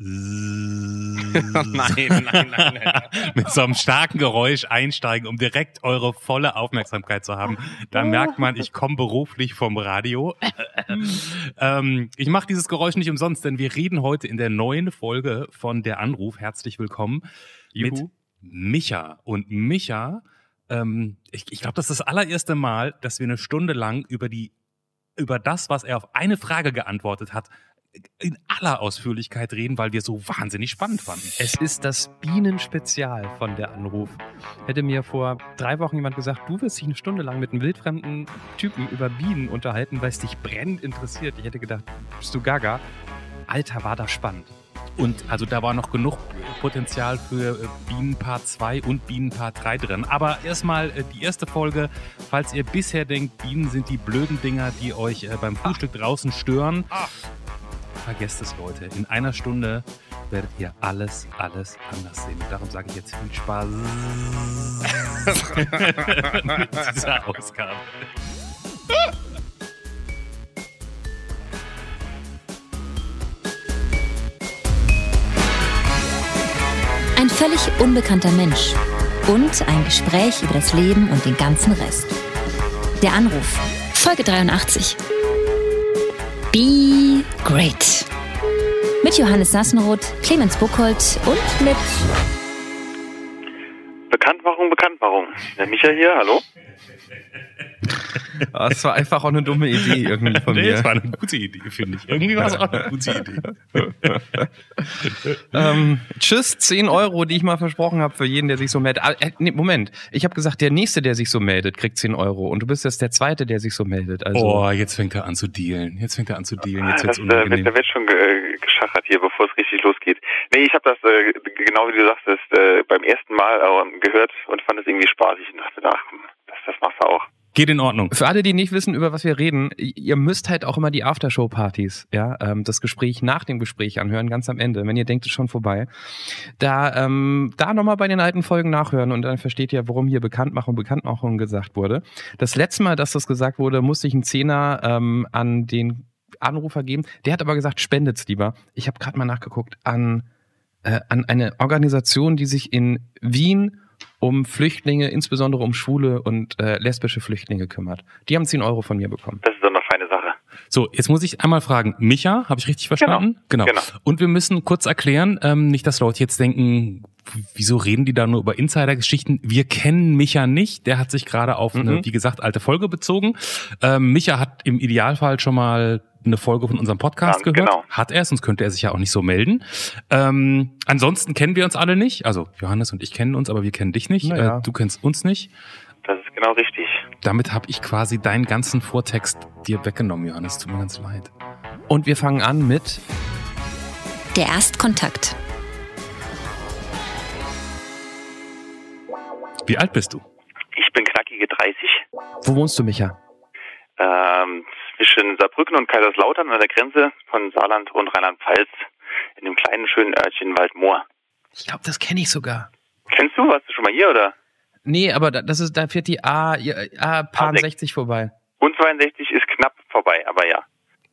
nein, nein, nein, nein. mit so einem starken Geräusch einsteigen, um direkt eure volle Aufmerksamkeit zu haben. Da merkt man, ich komme beruflich vom Radio. ähm, ich mache dieses Geräusch nicht umsonst, denn wir reden heute in der neuen Folge von Der Anruf. Herzlich willkommen Juhu. mit Micha. Und Micha, ähm, ich, ich glaube, das ist das allererste Mal, dass wir eine Stunde lang über die über das, was er auf eine Frage geantwortet hat, in aller Ausführlichkeit reden, weil wir so wahnsinnig spannend fanden. Es ist das Bienenspezial von der Anruf. Hätte mir vor drei Wochen jemand gesagt, du wirst dich eine Stunde lang mit einem wildfremden Typen über Bienen unterhalten, weil es dich brennend interessiert. Ich hätte gedacht, bist du gaga? Alter, war das spannend. Und also da war noch genug Potenzial für äh, Bienenpaar 2 und Bienenpaar 3 drin. Aber erstmal äh, die erste Folge, falls ihr bisher denkt, Bienen sind die blöden Dinger, die euch äh, beim Frühstück draußen stören. Vergesst es, Leute. In einer Stunde werdet ihr alles, alles anders sehen. Und darum sage ich jetzt viel Spaß mit dieser Ausgabe. Ein völlig unbekannter Mensch und ein Gespräch über das Leben und den ganzen Rest. Der Anruf, Folge 83. Be Great. Mit Johannes Sassenroth, Clemens Buchholz und mit Bekanntmachung, Bekanntmachung. Der Micha hier, hallo? Ah, Das war einfach auch eine dumme Idee irgendwie von Nee, mir. das war eine gute Idee, finde ich. Irgendwie war es auch eine gute Idee. Ähm, tschüss, 10 Euro, die ich mal versprochen habe für jeden, der sich so meldet. Ah, äh, nee, Moment, ich habe gesagt, der Nächste, der sich so meldet, kriegt 10 Euro. Und du bist jetzt der Zweite, der sich so meldet. Also, Oh, jetzt fängt er an zu dealen. Jetzt fängt er an zu dealen. Jetzt das, wird's äh, wird, unangenehm. da wird schon ge äh, geschachert hier, bevor es richtig losgeht. Nee, ich habe das, äh, genau wie du sagst, das, äh, beim ersten Mal äh, gehört und fand es irgendwie spaßig und dachte, ach, das, das machst du auch. Geht in Ordnung. Für alle, die nicht wissen, über was wir reden, ihr müsst halt auch immer die Aftershow-Partys, ja, ähm, das Gespräch nach dem Gespräch anhören, ganz am Ende, wenn ihr denkt, es ist schon vorbei. Da, ähm, da nochmal bei den alten Folgen nachhören und dann versteht ihr, warum hier Bekanntmachung, Bekanntmachung gesagt wurde. Das letzte Mal, dass das gesagt wurde, musste ich einen Zehner ähm, an den Anrufer geben. Der hat aber gesagt, spendet's lieber. Ich habe gerade mal nachgeguckt an, äh, an eine Organisation, die sich in Wien um Flüchtlinge, insbesondere um schwule und äh, lesbische Flüchtlinge kümmert. Die haben 10 Euro von mir bekommen. Das ist doch eine feine Sache. So, jetzt muss ich einmal fragen, Micha, habe ich richtig verstanden? Genau. Genau. Und wir müssen kurz erklären, ähm, nicht, dass Leute jetzt denken, wieso reden die da nur über Insider-Geschichten? Wir kennen Micha nicht. Der hat sich gerade auf eine, Mhm. wie gesagt, alte Folge bezogen. Ähm, Micha hat im Idealfall schon mal eine Folge von unserem Podcast Ja, gehört. genau. Hat er, sonst könnte er sich ja auch nicht so melden. Ähm, ansonsten kennen wir uns alle nicht. Also Johannes und ich kennen uns, aber wir kennen dich nicht. Naja. Äh, du kennst uns nicht. Das ist genau richtig. Damit habe ich quasi deinen ganzen Vortext dir weggenommen, Johannes. Tut mir ganz leid. Und wir fangen an mit der Erstkontakt. Wie alt bist du? Ich bin knackige 30. Wo wohnst du, Micha? Ähm, zwischen Saarbrücken und Kaiserslautern an der Grenze von Saarland und Rheinland-Pfalz in dem kleinen schönen Örtchen Waldmoor. Ich glaube, das kenne ich sogar. Kennst du? Warst du schon mal hier oder? Nee, aber da, das ist, da fährt die A, A, Paar A6. 60 vorbei. Und 62 ist knapp vorbei, aber ja,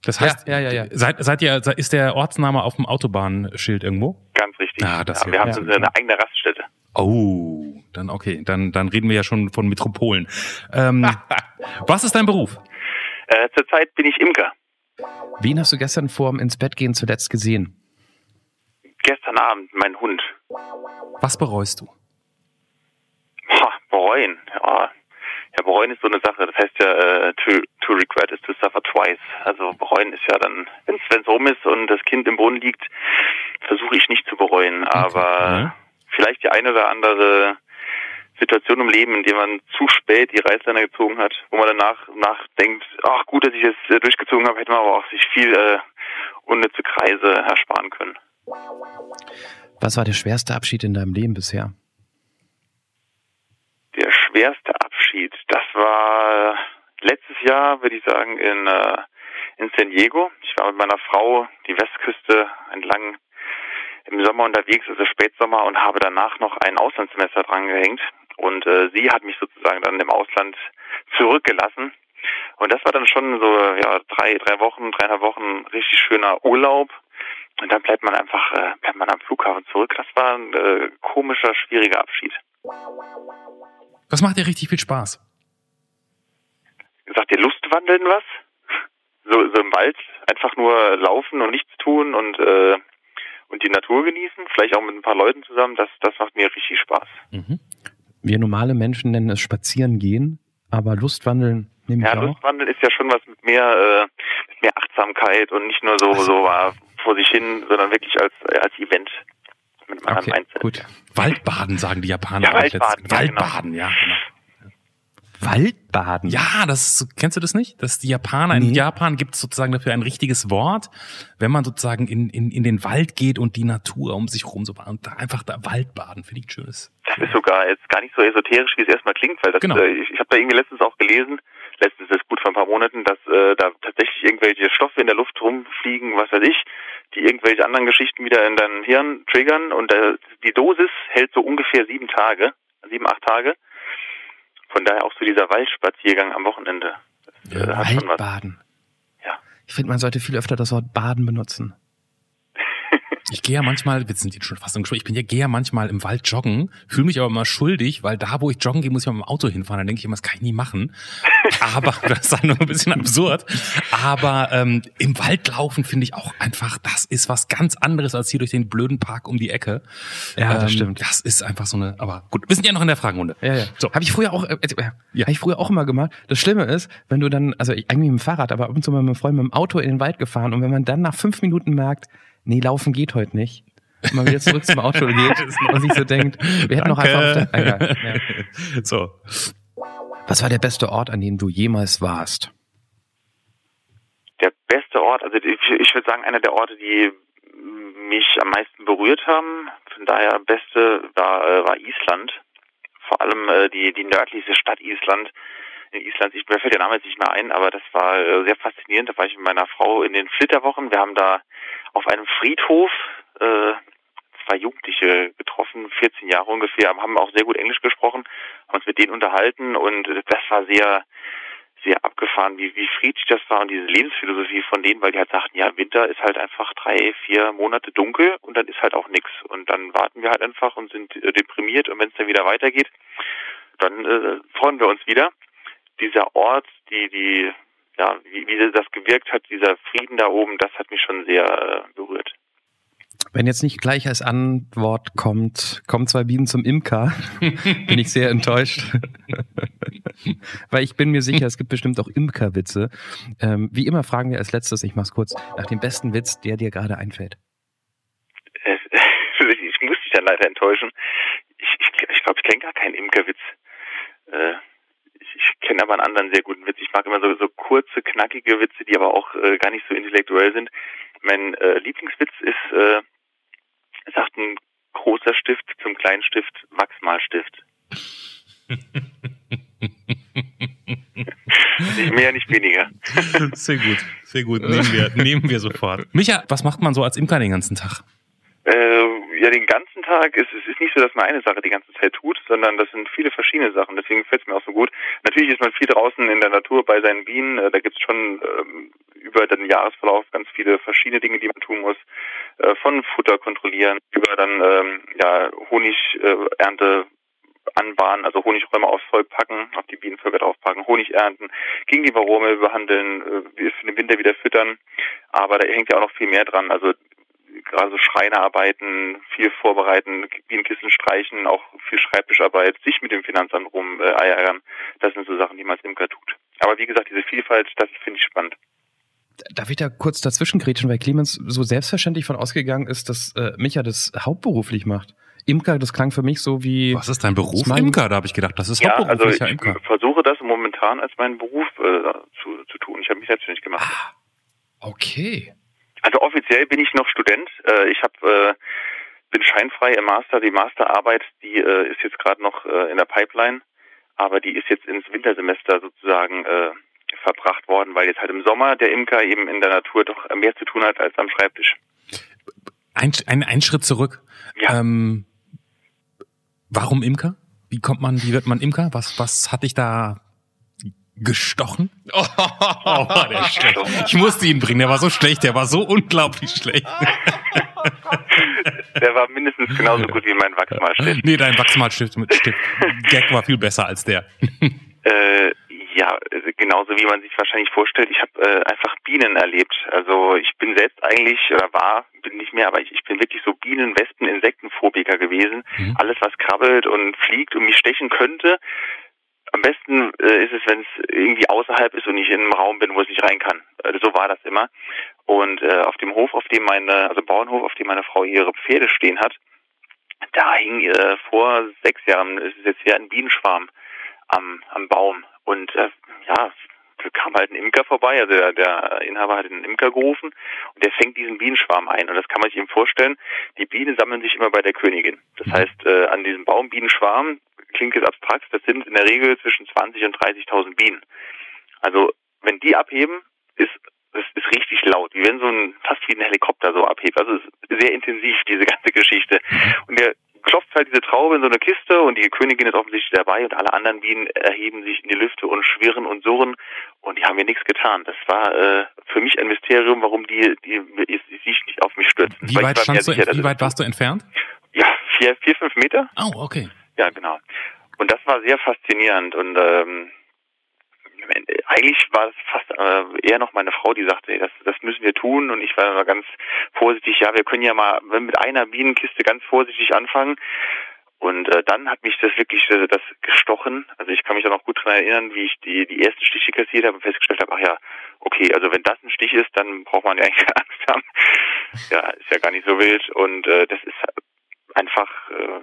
Das heißt, Ja, ja, ja, ja. Seid, seid ihr, ist der Ortsname auf dem Autobahnschild irgendwo? ganz richtig. Ah, das ja, wir haben ja. so eine eigene Raststätte. Oh, dann okay, dann, dann reden wir ja schon von Metropolen. Ähm, was ist dein Beruf? Zurzeit bin ich Imker. Wen hast du gestern vorm ins Bett gehen zuletzt gesehen? Gestern Abend mein Hund. Was bereust du? Ha, bereuen. Ja. ja, bereuen ist so eine Sache. Das heißt ja, äh, to, to regret is to suffer twice. Also bereuen ist ja dann, wenn es rum ist und das Kind im Boden liegt, versuche ich nicht zu bereuen. Aber ja. vielleicht die eine oder andere Situation im Leben, in der man zu spät die Reißleine gezogen hat, wo man danach nachdenkt, ach gut, dass ich es äh, durchgezogen habe, hätte man aber auch sich viel äh, unnütze Kreise ersparen können. Was war der schwerste Abschied in deinem Leben bisher? Der schwerste Abschied, das war letztes Jahr, würde ich sagen, in, äh, in San Diego. Ich war mit meiner Frau die Westküste entlang im Sommer unterwegs, also Spätsommer, und habe danach noch ein Auslandssemester drangehängt. Und äh, sie hat mich sozusagen dann im Ausland zurückgelassen. Und das war dann schon so, ja, drei, drei Wochen, dreieinhalb Wochen richtig schöner Urlaub. und dann bleibt man einfach, äh, bleibt man am Flughafen zurück. Das war ein äh, komischer, schwieriger Abschied. Was macht dir richtig viel Spaß? Sagt dir Lustwandeln was? So, so im Wald einfach nur laufen und nichts tun und äh, und die Natur genießen, vielleicht auch mit ein paar Leuten zusammen, das, das macht mir richtig Spaß. Mhm. Wir normale Menschen nennen es Spazieren gehen, aber Lustwandeln nehme ich Ja, auch. Lustwandeln ist ja schon was mit mehr, äh, mit mehr Achtsamkeit und nicht nur so, so äh, vor sich hin, sondern wirklich als, als Event mit einem anderen Okay, gut. Waldbaden, sagen die Japaner. Ja, Waldbaden, ja, genau. Waldbaden, ja. Genau. Waldbaden? Ja, das kennst du das nicht? Dass die Japaner, in Nee. Japan gibt es sozusagen dafür ein richtiges Wort, wenn man sozusagen in, in, in den Wald geht und die Natur um sich rum so und da einfach da Waldbaden, finde ich schönes. Das ist sogar jetzt gar nicht so esoterisch, wie es erstmal klingt, weil das, Genau. äh, ich, ich habe da irgendwie letztens auch gelesen, letztens ist gut vor ein paar Monaten, dass äh, da tatsächlich irgendwelche Stoffe in der Luft rumfliegen, was weiß ich, die irgendwelche anderen Geschichten wieder in dein Hirn triggern und äh, die Dosis hält so ungefähr sieben Tage, sieben, acht Tage. Von daher auch so dieser Waldspaziergang am Wochenende. Was. Waldbaden. Ja. Ich finde, man sollte viel öfter das Wort Baden benutzen. Ich gehe ja manchmal, wir sind jetzt schon fast im Gespräch, ich bin ja, gehe ja manchmal im Wald joggen, fühle mich aber immer schuldig, weil da, wo ich joggen gehe, muss ich mal mit dem Auto hinfahren. Dann denke ich immer, das kann ich nie machen. Aber, das ist nur ein bisschen absurd. Aber ähm, im Wald laufen finde ich auch einfach, das ist was ganz anderes als hier durch den blöden Park um die Ecke. Ja, das Ähm, stimmt. Das ist einfach so eine, aber gut, wir sind ja noch in der Fragenrunde. Ja, ja. So. Habe ich früher auch, äh, äh, Ja. habe ich früher auch immer gemacht. Das Schlimme ist, wenn du dann, also ich, eigentlich mit dem Fahrrad, aber ab und zu mal mit einem Freund mit dem Auto in den Wald gefahren und wenn man dann nach fünf Minuten merkt, nee, laufen geht heute nicht, man wieder zurück zum Auto geht und sich so denkt, wir hätten noch einfach auf der, Egal, ja. So. Was war der beste Ort, an dem du jemals warst? der beste Ort, also ich, würde sagen, einer der Orte, die mich am meisten berührt haben, von daher beste war, äh, war Island. Vor allem äh, die, die nördlichste Stadt Island. In Island, ich, mir fällt der Name jetzt nicht mehr ein, aber das war äh, sehr faszinierend. Da war ich mit meiner Frau in den Flitterwochen. Wir haben da auf einem Friedhof äh, zwei Jugendliche getroffen, 14 Jahre ungefähr, haben auch sehr gut Englisch gesprochen, haben uns mit denen unterhalten und das war sehr, sehr abgefahren, wie, wie friedlich das war und diese Lebensphilosophie von denen, weil die halt sagten, ja, Winter ist halt einfach drei, vier Monate dunkel und dann ist halt auch nichts. Und dann warten wir halt einfach und sind äh, deprimiert und wenn es dann wieder weitergeht, dann äh, freuen wir uns wieder. Dieser Ort, die, die, ja, wie, wie das gewirkt hat, dieser Frieden da oben, das hat mich schon sehr äh, berührt. Wenn jetzt nicht gleich als Antwort kommt, kommen zwei Bienen zum Imker, bin ich sehr enttäuscht. Weil ich bin mir sicher, es gibt bestimmt auch Imkerwitze. Ähm, wie immer fragen wir als letztes, ich mach's kurz, nach dem besten Witz, der dir gerade einfällt. Ich muss dich dann leider enttäuschen. Ich, ich, ich glaube, ich kenne gar keinen Imkerwitz. Äh, ich ich kenne aber einen anderen sehr guten Witz. Ich mag immer so, so kurze, knackige Witze, die aber auch äh, gar nicht so intellektuell sind. Mein äh, Lieblingswitz ist, äh, sagt ein großer Stift zum kleinen Stift, Wachsmalstift. nicht mehr, nicht weniger. Sehr gut, sehr gut. Nehmen wir, nehmen wir sofort. Micha, was macht man so als Imker den ganzen Tag? Äh, ja, den ganzen Tag ist es ist nicht so, dass man eine Sache die ganze Zeit tut, sondern das sind viele verschiedene Sachen. Deswegen gefällt es mir auch so gut. Natürlich ist man viel draußen in der Natur bei seinen Bienen. Äh, da gibt es schon ähm, über den Jahresverlauf ganz viele verschiedene Dinge, die man tun muss. Äh, von Futter kontrollieren über dann ähm, ja Honigernte äh, anbahnen, also Honigräume aufs Volk packen, auf die Bienenvölker draufpacken, Honig ernten, gegen die Varome behandeln, äh, für den Winter wieder füttern. Aber da hängt ja auch noch viel mehr dran. Also gerade so Schreinerarbeiten, viel vorbereiten, Bienenkissen streichen, auch viel Schreibtischarbeit, sich mit dem Finanzamt rum äh. Das sind so Sachen, die man als Imker tut. Aber wie gesagt, diese Vielfalt, das finde ich spannend. Darf ich da kurz dazwischen grätschen, weil Clemens so selbstverständlich von ausgegangen ist, dass äh, Micha das hauptberuflich macht. Imker, das klang für mich so wie. Was ist dein Beruf? Das mein- Imker, da habe ich gedacht, das ist Ja, also hauptberuflicher ich Imker. versuche das momentan als meinen Beruf äh, zu, zu tun. Ich habe mich selbstständig gemacht. Ah, okay. Also offiziell bin ich noch Student. Äh, ich habe äh, bin scheinfrei im Master. Die Masterarbeit, die äh, ist jetzt gerade noch äh, in der Pipeline, aber die ist jetzt ins Wintersemester sozusagen äh, verbracht worden, weil jetzt halt im Sommer der Imker eben in der Natur doch mehr zu tun hat als am Schreibtisch. Ein, ein, ein Schritt zurück. Ja. Ähm, warum Imker? Wie kommt man, wie wird man Imker? Was, was hat dich da gestochen? Oh, oh, war der schlecht. Ich musste ihn bringen, der war so schlecht, der war so unglaublich schlecht. Der war mindestens genauso gut wie mein Wachsmalstift. Nee, dein Wachsmalstift mit Stift. Gag war viel besser als der. Äh, ja, also genauso wie man sich wahrscheinlich vorstellt. Ich habe äh, einfach Bienen erlebt. Also ich bin selbst eigentlich oder war, bin nicht mehr, aber ich, ich bin wirklich so Bienen, Wespen, Insektenphobiker gewesen. Mhm. Alles, was krabbelt und fliegt und mich stechen könnte. Am besten äh, ist es, wenn es irgendwie außerhalb ist und ich in einem Raum bin, wo es nicht rein kann. Also so war das immer. Und äh, auf dem Hof, auf dem meine, also Bauernhof, auf dem meine Frau ihre Pferde stehen hat, da hing äh, vor sechs Jahren, es ist jetzt hier ein Bienenschwarm am, am Baum. Und äh, ja, kam halt ein Imker vorbei, also der, der Inhaber hat einen Imker gerufen und der fängt diesen Bienenschwarm ein. Und das kann man sich eben vorstellen, die Bienen sammeln sich immer bei der Königin. Das heißt, äh, an diesem Baum Bienenschwarm klingt jetzt abstrakt, das sind in der Regel zwischen 20 und 30.000 Bienen. Also wenn die abheben, ist das ist richtig laut, wie wenn so ein fast wie ein Helikopter so abhebt. Also es ist sehr intensiv diese ganze Geschichte. Und der klopft halt diese Traube in so eine Kiste und die Königin ist offensichtlich dabei und alle anderen Bienen erheben sich in die Lüfte und schwirren und surren und die haben mir nichts getan. Das war äh, für mich ein Mysterium, warum die, die, die, sich nicht auf mich stürzen. Wie weit, standst sicher, du, wie weit warst du entfernt? Ja, vier, vier, fünf Meter. Oh, okay. Ja, genau. Und das war sehr faszinierend und ähm, eigentlich war es fast äh, eher noch meine Frau, die sagte, ey, das, das müssen wir tun. Und ich war immer ganz vorsichtig, ja, wir können ja mal mit einer Bienenkiste ganz vorsichtig anfangen. Und äh, dann hat mich das wirklich äh, das gestochen. Also ich kann mich da noch gut dran erinnern, wie ich die, die ersten Stiche kassiert habe und festgestellt habe, ach ja, okay, also wenn das ein Stich ist, dann braucht man ja eigentlich keine Angst haben. Ja, ist ja gar nicht so wild. Und äh, das ist einfach äh,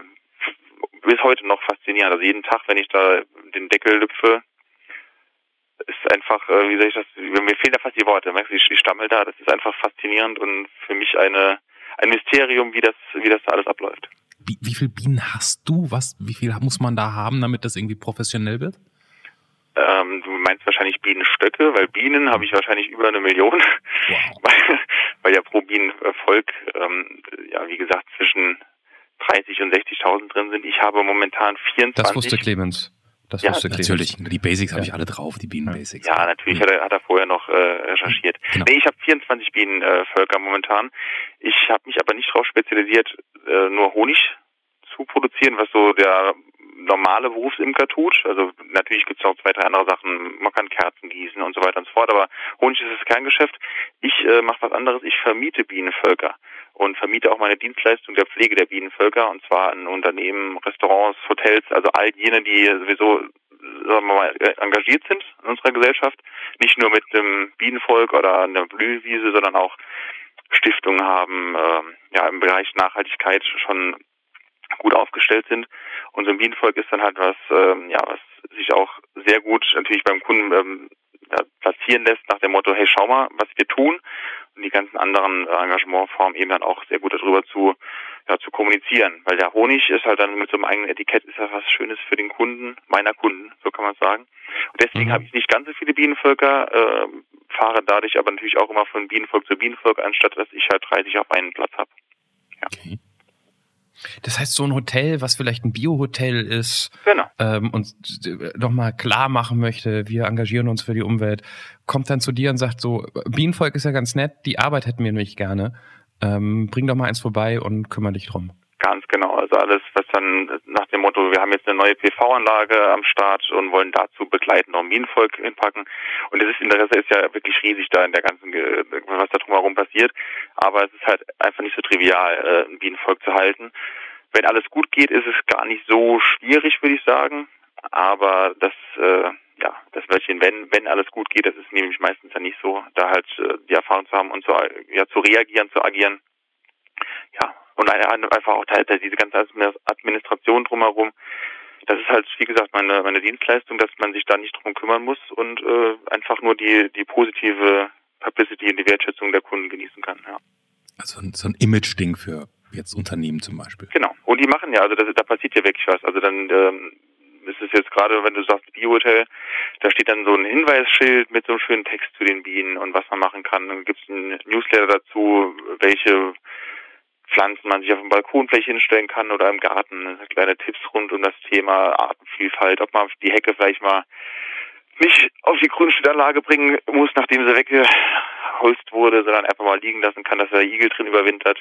bis heute noch faszinierend. Also jeden Tag, wenn ich da den Deckel lüpfe, ist einfach, äh, wie soll ich das, mir fehlen da fast die Worte, merkst du, ich stammel da, das ist einfach faszinierend und für mich eine, ein Mysterium, wie das, wie das da alles abläuft. Wie, wie viel Bienen hast du? Was, wie viel muss man da haben, damit das irgendwie professionell wird? Ähm, du meinst wahrscheinlich Bienenstöcke, weil Bienen habe ich wahrscheinlich über eine Million, wow. weil, weil ja pro Bienenvolk, ähm, ja wie gesagt, zwischen 30 und 60.000 drin sind. Ich habe momentan 24. Das wusste Clemens. Das ja, wusste natürlich. Die Basics ja. habe ich alle drauf, die Bienenbasics. Ja, natürlich hat er, hat er vorher noch äh, recherchiert. Genau. Nee, ich habe 24 Bienenvölker äh, momentan. Ich habe mich aber nicht darauf spezialisiert, äh, nur Honig zu produzieren, was so der normale Berufsimker tut. Also natürlich gibt es auch zwei, drei andere Sachen. Man kann Kerzen gießen und so weiter und so fort, aber Honig ist das Kerngeschäft. Ich äh, mache was anderes. Ich vermiete Bienenvölker und vermiete auch meine Dienstleistung der Pflege der Bienenvölker und zwar an Unternehmen, Restaurants, Hotels, also all jene, die sowieso sagen wir mal, engagiert sind in unserer Gesellschaft, nicht nur mit dem Bienenvolk oder einer Blühwiese, sondern auch Stiftungen haben, äh, ja im Bereich Nachhaltigkeit schon gut aufgestellt sind. Und so ein Bienenvolk ist dann halt was, ähm, ja, was sich auch sehr gut natürlich beim Kunden ähm, ja, platzieren lässt nach dem Motto, hey, schau mal, was wir tun und die ganzen anderen Engagementformen eben dann auch sehr gut darüber zu, ja, zu kommunizieren. Weil der Honig ist halt dann mit so einem eigenen Etikett ist ja was Schönes für den Kunden, meiner Kunden, so kann man sagen. Und deswegen mhm. habe ich nicht ganz so viele Bienenvölker, äh, fahre dadurch aber natürlich auch immer von Bienenvolk zu Bienenvolk, anstatt dass ich halt 30 auf einen Platz habe. Ja. Okay. Das heißt, so ein Hotel, was vielleicht ein Biohotel ist genau. ähm, und nochmal klar machen möchte, wir engagieren uns für die Umwelt, kommt dann zu dir und sagt so, Bienenvolk ist ja ganz nett, die Arbeit hätten wir nämlich gerne. Ähm, bring doch mal eins vorbei und kümmere dich drum. Ganz genau. Also alles, was dann nach dem Motto, wir haben jetzt eine neue PV-Anlage am Start und wollen dazu begleitend noch ein Bienenvolk hinpacken. Und das Interesse ist ja wirklich riesig da in der ganzen, was da drumherum passiert. Aber es ist halt einfach nicht so trivial, äh, ein Bienenvolk zu halten. Wenn alles gut geht, ist es gar nicht so schwierig, würde ich sagen. Aber das, äh, ja, das Wörtchen, wenn, wenn alles gut geht, das ist nämlich meistens ja nicht so, da halt äh, die Erfahrung zu haben und zu, ja, zu reagieren, zu agieren. Ja, und einfach auch diese ganze Administration drumherum. Das ist halt, wie gesagt, meine, meine Dienstleistung, dass man sich da nicht drum kümmern muss und äh, einfach nur die, die positive Publicity und die Wertschätzung der Kunden genießen kann. Ja. Also so ein Image-Ding für jetzt Unternehmen zum Beispiel. Genau. Und die machen ja, also das, da passiert ja wirklich was. Also dann ähm, ist es jetzt gerade, wenn du sagst Biohotel, da steht dann so ein Hinweisschild mit so einem schönen Text zu den Bienen und was man machen kann. Dann gibt es ein Newsletter dazu, welche Pflanzen man sich auf dem Balkon vielleicht hinstellen kann oder im Garten. Kleine Tipps rund um das Thema Artenvielfalt, ob man die Hecke vielleicht mal nicht auf die Grundstückanlage bringen muss, nachdem sie weggeholzt wurde, sondern einfach mal liegen lassen kann, dass der Igel drin überwintert.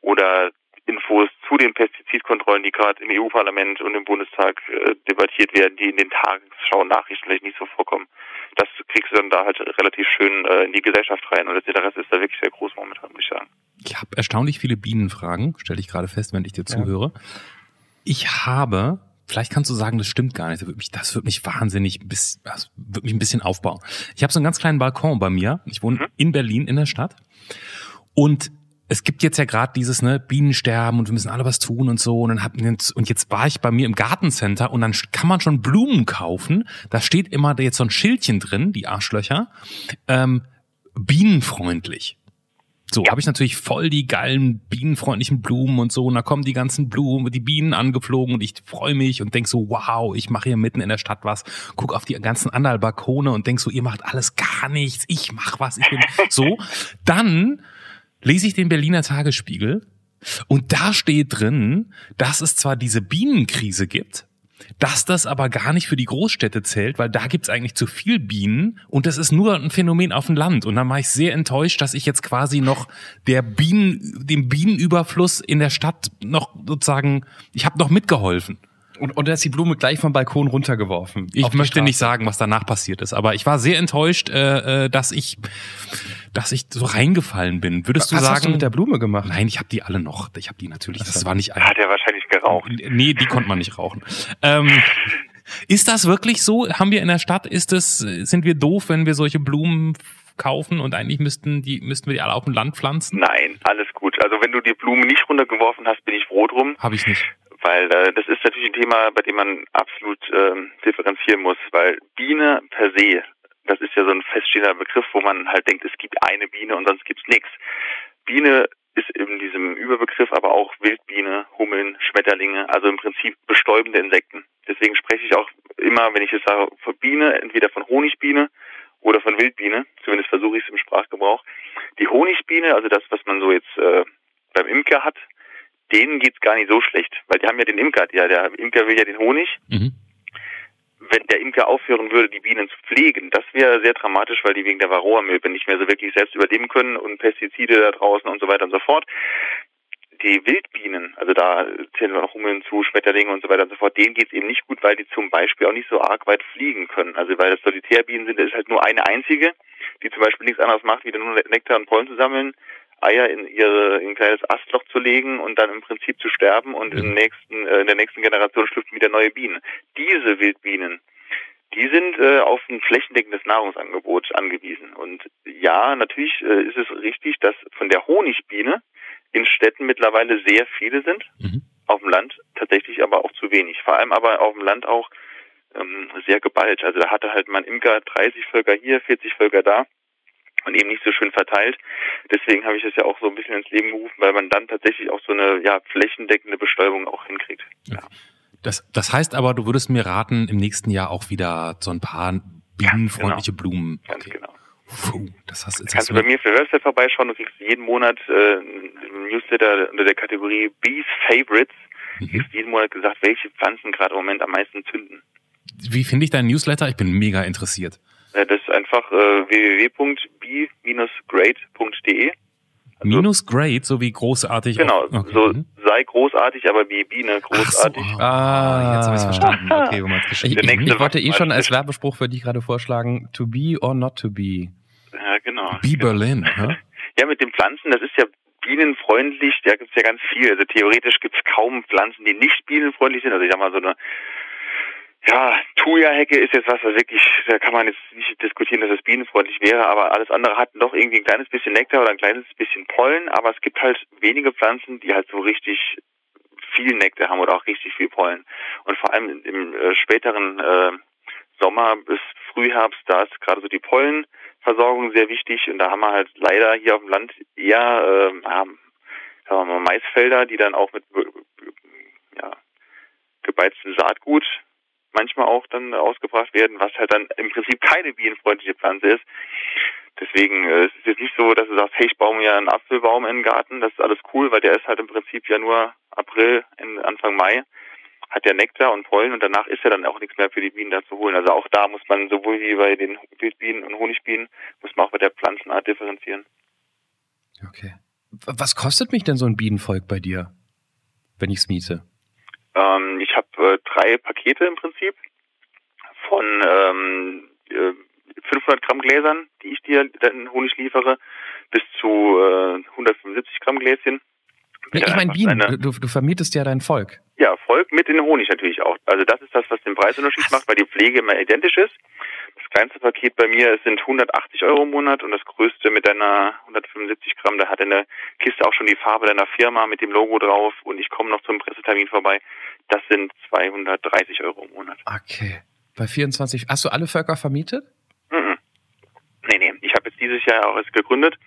Oder Infos zu den Pestizidkontrollen, die gerade im EU-Parlament und im Bundestag äh, debattiert werden, die in den Tagesschau-Nachrichten vielleicht nicht so vorkommen. Das kriegst du dann da halt relativ schön äh, in die Gesellschaft rein und das Interesse ist da wirklich sehr groß momentan, muss ich sagen. Ich habe erstaunlich viele Bienenfragen, stelle ich gerade fest, wenn ich dir zuhöre. Ich habe Vielleicht kannst du sagen, das stimmt gar nicht. Das wird mich, das wird mich wahnsinnig, das wird mich ein bisschen aufbauen. Ich habe so einen ganz kleinen Balkon bei mir. Ich wohne mhm. in Berlin in der Stadt. Und es gibt jetzt ja gerade dieses ne Bienensterben und wir müssen alle was tun und so und dann hab, und jetzt war ich bei mir im Gartencenter und dann kann man schon Blumen kaufen. Da steht immer jetzt so ein Schildchen drin, die Arschlöcher, ähm, bienenfreundlich. So, ja. habe ich natürlich voll die geilen bienenfreundlichen Blumen und so. Und da kommen die ganzen Blumen, die Bienen angeflogen und ich freue mich und denk so, wow, ich mache hier mitten in der Stadt was. Guck auf die ganzen anderen Balkone und denk so, ihr macht alles gar nichts, ich mach was, ich bin so. Dann lese ich den Berliner Tagesspiegel und da steht drin, dass es zwar diese Bienenkrise gibt, dass das aber gar nicht für die Großstädte zählt, weil da gibt's eigentlich zu viel Bienen und das ist nur ein Phänomen auf dem Land. Und dann war ich sehr enttäuscht, dass ich jetzt quasi noch der Bienen, dem Bienenüberfluss in der Stadt noch sozusagen, ich habe noch mitgeholfen. Und, und er ist die Blume gleich vom Balkon runtergeworfen. Ich möchte nicht sagen, was danach passiert ist, aber ich war sehr enttäuscht, äh, äh dass ich, dass ich so reingefallen bin. Würdest was du sagen? Was hast du mit der Blume gemacht? Nein, ich habe die alle noch. Ich habe die natürlich. Das, das war nicht. Hat er wahrscheinlich geraucht? Nee, die konnte man nicht rauchen. Ähm, ist das wirklich so? Haben wir in der Stadt? Ist es? Sind wir doof, wenn wir solche Blumen kaufen und eigentlich müssten die müssten wir die alle auf dem Land pflanzen? Nein, alles gut. Also wenn du die Blumen nicht runtergeworfen hast, bin ich froh drum. Habe ich nicht weil äh, das ist natürlich ein Thema, bei dem man absolut ähm, differenzieren muss, weil Biene per se, das ist ja so ein feststehender Begriff, wo man halt denkt, es gibt eine Biene und sonst gibt's nichts. Biene ist in diesem Überbegriff aber auch Wildbiene, Hummeln, Schmetterlinge, also im Prinzip bestäubende Insekten. Deswegen spreche ich auch immer, wenn ich es sage, von Biene, entweder von Honigbiene oder von Wildbiene, zumindest versuche ich es im Sprachgebrauch. Die Honigbiene, also das, was man so jetzt äh, beim Imker hat, denen geht's gar nicht so schlecht, weil die haben ja den Imker, ja, der Imker will ja den Honig. Mhm. Wenn der Imker aufhören würde, die Bienen zu pflegen, das wäre sehr dramatisch, weil die wegen der Varroa-Milbe nicht mehr so wirklich selbst überleben können und Pestizide da draußen und so weiter und so fort. Die Wildbienen, also da zählen wir noch Hummeln zu, Schmetterlinge und so weiter und so fort, denen geht's eben nicht gut, weil die zum Beispiel auch nicht so arg weit fliegen können. Also weil das Solitärbienen sind, ist halt nur eine einzige, die zum Beispiel nichts anderes macht, wie nur Nektar und Pollen zu sammeln Eier in ihre in ein kleines Astloch zu legen und dann im Prinzip zu sterben und mhm. im nächsten äh, in der nächsten Generation schlüpfen wieder neue Bienen. Diese Wildbienen, die sind äh, auf ein flächendeckendes Nahrungsangebot angewiesen. Und ja, natürlich äh, ist es richtig, dass von der Honigbiene in Städten mittlerweile sehr viele sind, mhm. auf dem Land tatsächlich aber auch zu wenig. Vor allem aber auf dem Land auch ähm, sehr geballt. Also da hatte halt mein Imker 30 Völker hier, 40 Völker da und eben nicht so schön verteilt. Deswegen habe ich das ja auch so ein bisschen ins Leben gerufen, weil man dann tatsächlich auch so eine ja, flächendeckende Bestäubung auch hinkriegt. Ja. Das, das heißt aber, du würdest mir raten, im nächsten Jahr auch wieder so ein paar bienenfreundliche genau. Blumen. Ganz genau. Puh, das hast, jetzt kannst du bei mir auf der Website vorbeischauen, du kriegst jeden Monat äh, ein Newsletter unter der Kategorie Bees Favorites. Mhm. kriegst jeden Monat gesagt, welche Pflanzen gerade im Moment am meisten zünden. Wie finde ich deinen Newsletter? Ich bin mega interessiert. Das ist einfach äh, www.b-grade.de. Also, Minus great, so wie großartig. Genau, okay. so mhm. sei großartig, aber wie Biene großartig. So. Ah, jetzt habe ich verstanden. Okay, wo man es geschrieben Ich, ich, ich wollte eh schon als Werbespruch für dich gerade vorschlagen, to be or not to be. Ja, genau. Be Berlin, ja? ja, mit den Pflanzen, das ist ja bienenfreundlich, da gibt's ja ganz viel. Also theoretisch gibt's kaum Pflanzen, die nicht bienenfreundlich sind. Also ich sag mal so eine ja, Thuja-Hecke ist jetzt was, was wirklich, da kann man jetzt nicht diskutieren, dass es bienenfreundlich wäre, aber alles andere hat doch irgendwie ein kleines bisschen Nektar oder ein kleines bisschen Pollen, aber es gibt halt wenige Pflanzen, die halt so richtig viel Nektar haben oder auch richtig viel Pollen. Und vor allem im äh, späteren äh, Sommer bis Frühherbst, da ist gerade so die Pollenversorgung sehr wichtig und da haben wir halt leider hier auf dem Land eher äh, ja, sagen wir Maisfelder, die dann auch mit ja, gebeiztem Saatgut manchmal auch dann ausgebracht werden, was halt dann im Prinzip keine bienenfreundliche Pflanze ist. Deswegen äh, es ist jetzt nicht so, dass du sagst, hey, ich baue mir einen Apfelbaum in den Garten, das ist alles cool, weil der ist halt im Prinzip ja nur April, Anfang Mai. hat der Nektar und Pollen und danach ist ja dann auch nichts mehr für die Bienen da zu holen. Also auch da muss man sowohl wie bei den Wildbienen und Honigbienen, muss man auch bei der Pflanzenart differenzieren. Okay. Was kostet mich denn so ein Bienenvolk bei dir, wenn ich es miete? Ähm, ich habe äh, drei Pakete im Prinzip von ähm, äh, 500 Gramm Gläsern, die ich dir dann Honig liefere, bis zu äh, 175 Gramm Gläschen. Nee, ich meine Bienen, eine, du, du vermietest ja dein Volk. Ja, Volk mit den Honig natürlich auch. Also das ist das, was den Preisunterschied macht, weil die Pflege immer identisch ist. Das kleinste Paket bei mir sind 180 Euro im Monat und das größte mit deiner 175 Gramm, da hat in der Kiste auch schon die Farbe deiner Firma mit dem Logo drauf und ich komme noch zum Pressetermin vorbei. Das sind 230 Euro im Monat. Okay. Bei 24, hast du alle Völker vermietet? Mhm. Nee, nee. Ich habe jetzt dieses Jahr auch erst gegründet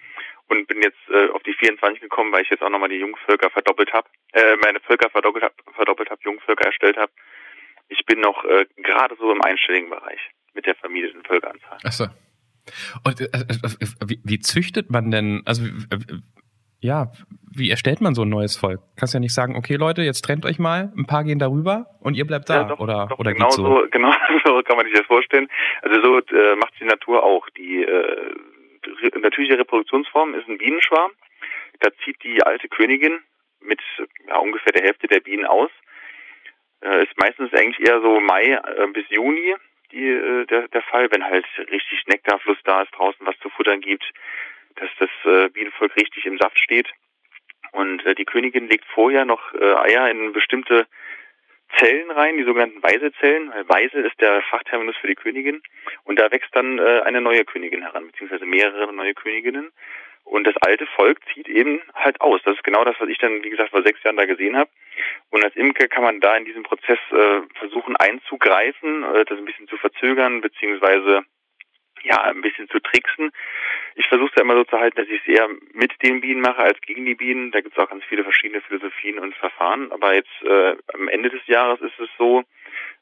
und bin jetzt äh, auf die 24 gekommen, weil ich jetzt auch nochmal die Jungvölker verdoppelt habe, äh, meine Völker verdoppelt habe, verdoppelt habe, Jungvölker erstellt habe. Ich bin noch äh, gerade so im einstelligen Bereich mit der vermieteten Völkeranzahl. Achso. Und äh, äh, wie, wie züchtet man denn, also äh, ja, wie erstellt man so ein neues Volk? Kannst ja nicht sagen, okay Leute, jetzt trennt euch mal, ein paar gehen darüber und ihr bleibt da ja, doch, oder doch, oder genau so? so? Genau so kann man sich das vorstellen. Also so äh, macht die Natur auch. Die äh, natürliche Reproduktionsform ist ein Bienenschwarm. Da zieht die alte Königin mit ja, ungefähr der Hälfte der Bienen aus. Äh, ist meistens eigentlich eher so Mai äh, bis Juni die, äh, der, der Fall, wenn halt richtig Nektarfluss da ist, draußen was zu futtern gibt, dass das äh, Bienenvolk richtig im Saft steht. Und äh, die Königin legt vorher noch äh, Eier in bestimmte Zellen rein, die sogenannten Weisezellen. Weise ist der Fachterminus für die Königin. Und da wächst dann äh, eine neue Königin heran, beziehungsweise mehrere neue Königinnen. Und das alte Volk zieht eben halt aus. Das ist genau das, was ich dann, wie gesagt, vor sechs Jahren da gesehen habe. Und als Imker kann man da in diesem Prozess äh, versuchen einzugreifen, äh, das ein bisschen zu verzögern, beziehungsweise ja, ein bisschen zu tricksen. Ich versuche es ja immer so zu halten, dass ich es eher mit den Bienen mache als gegen die Bienen. Da gibt es auch ganz viele verschiedene Philosophien und Verfahren. Aber jetzt äh, am Ende des Jahres ist es so,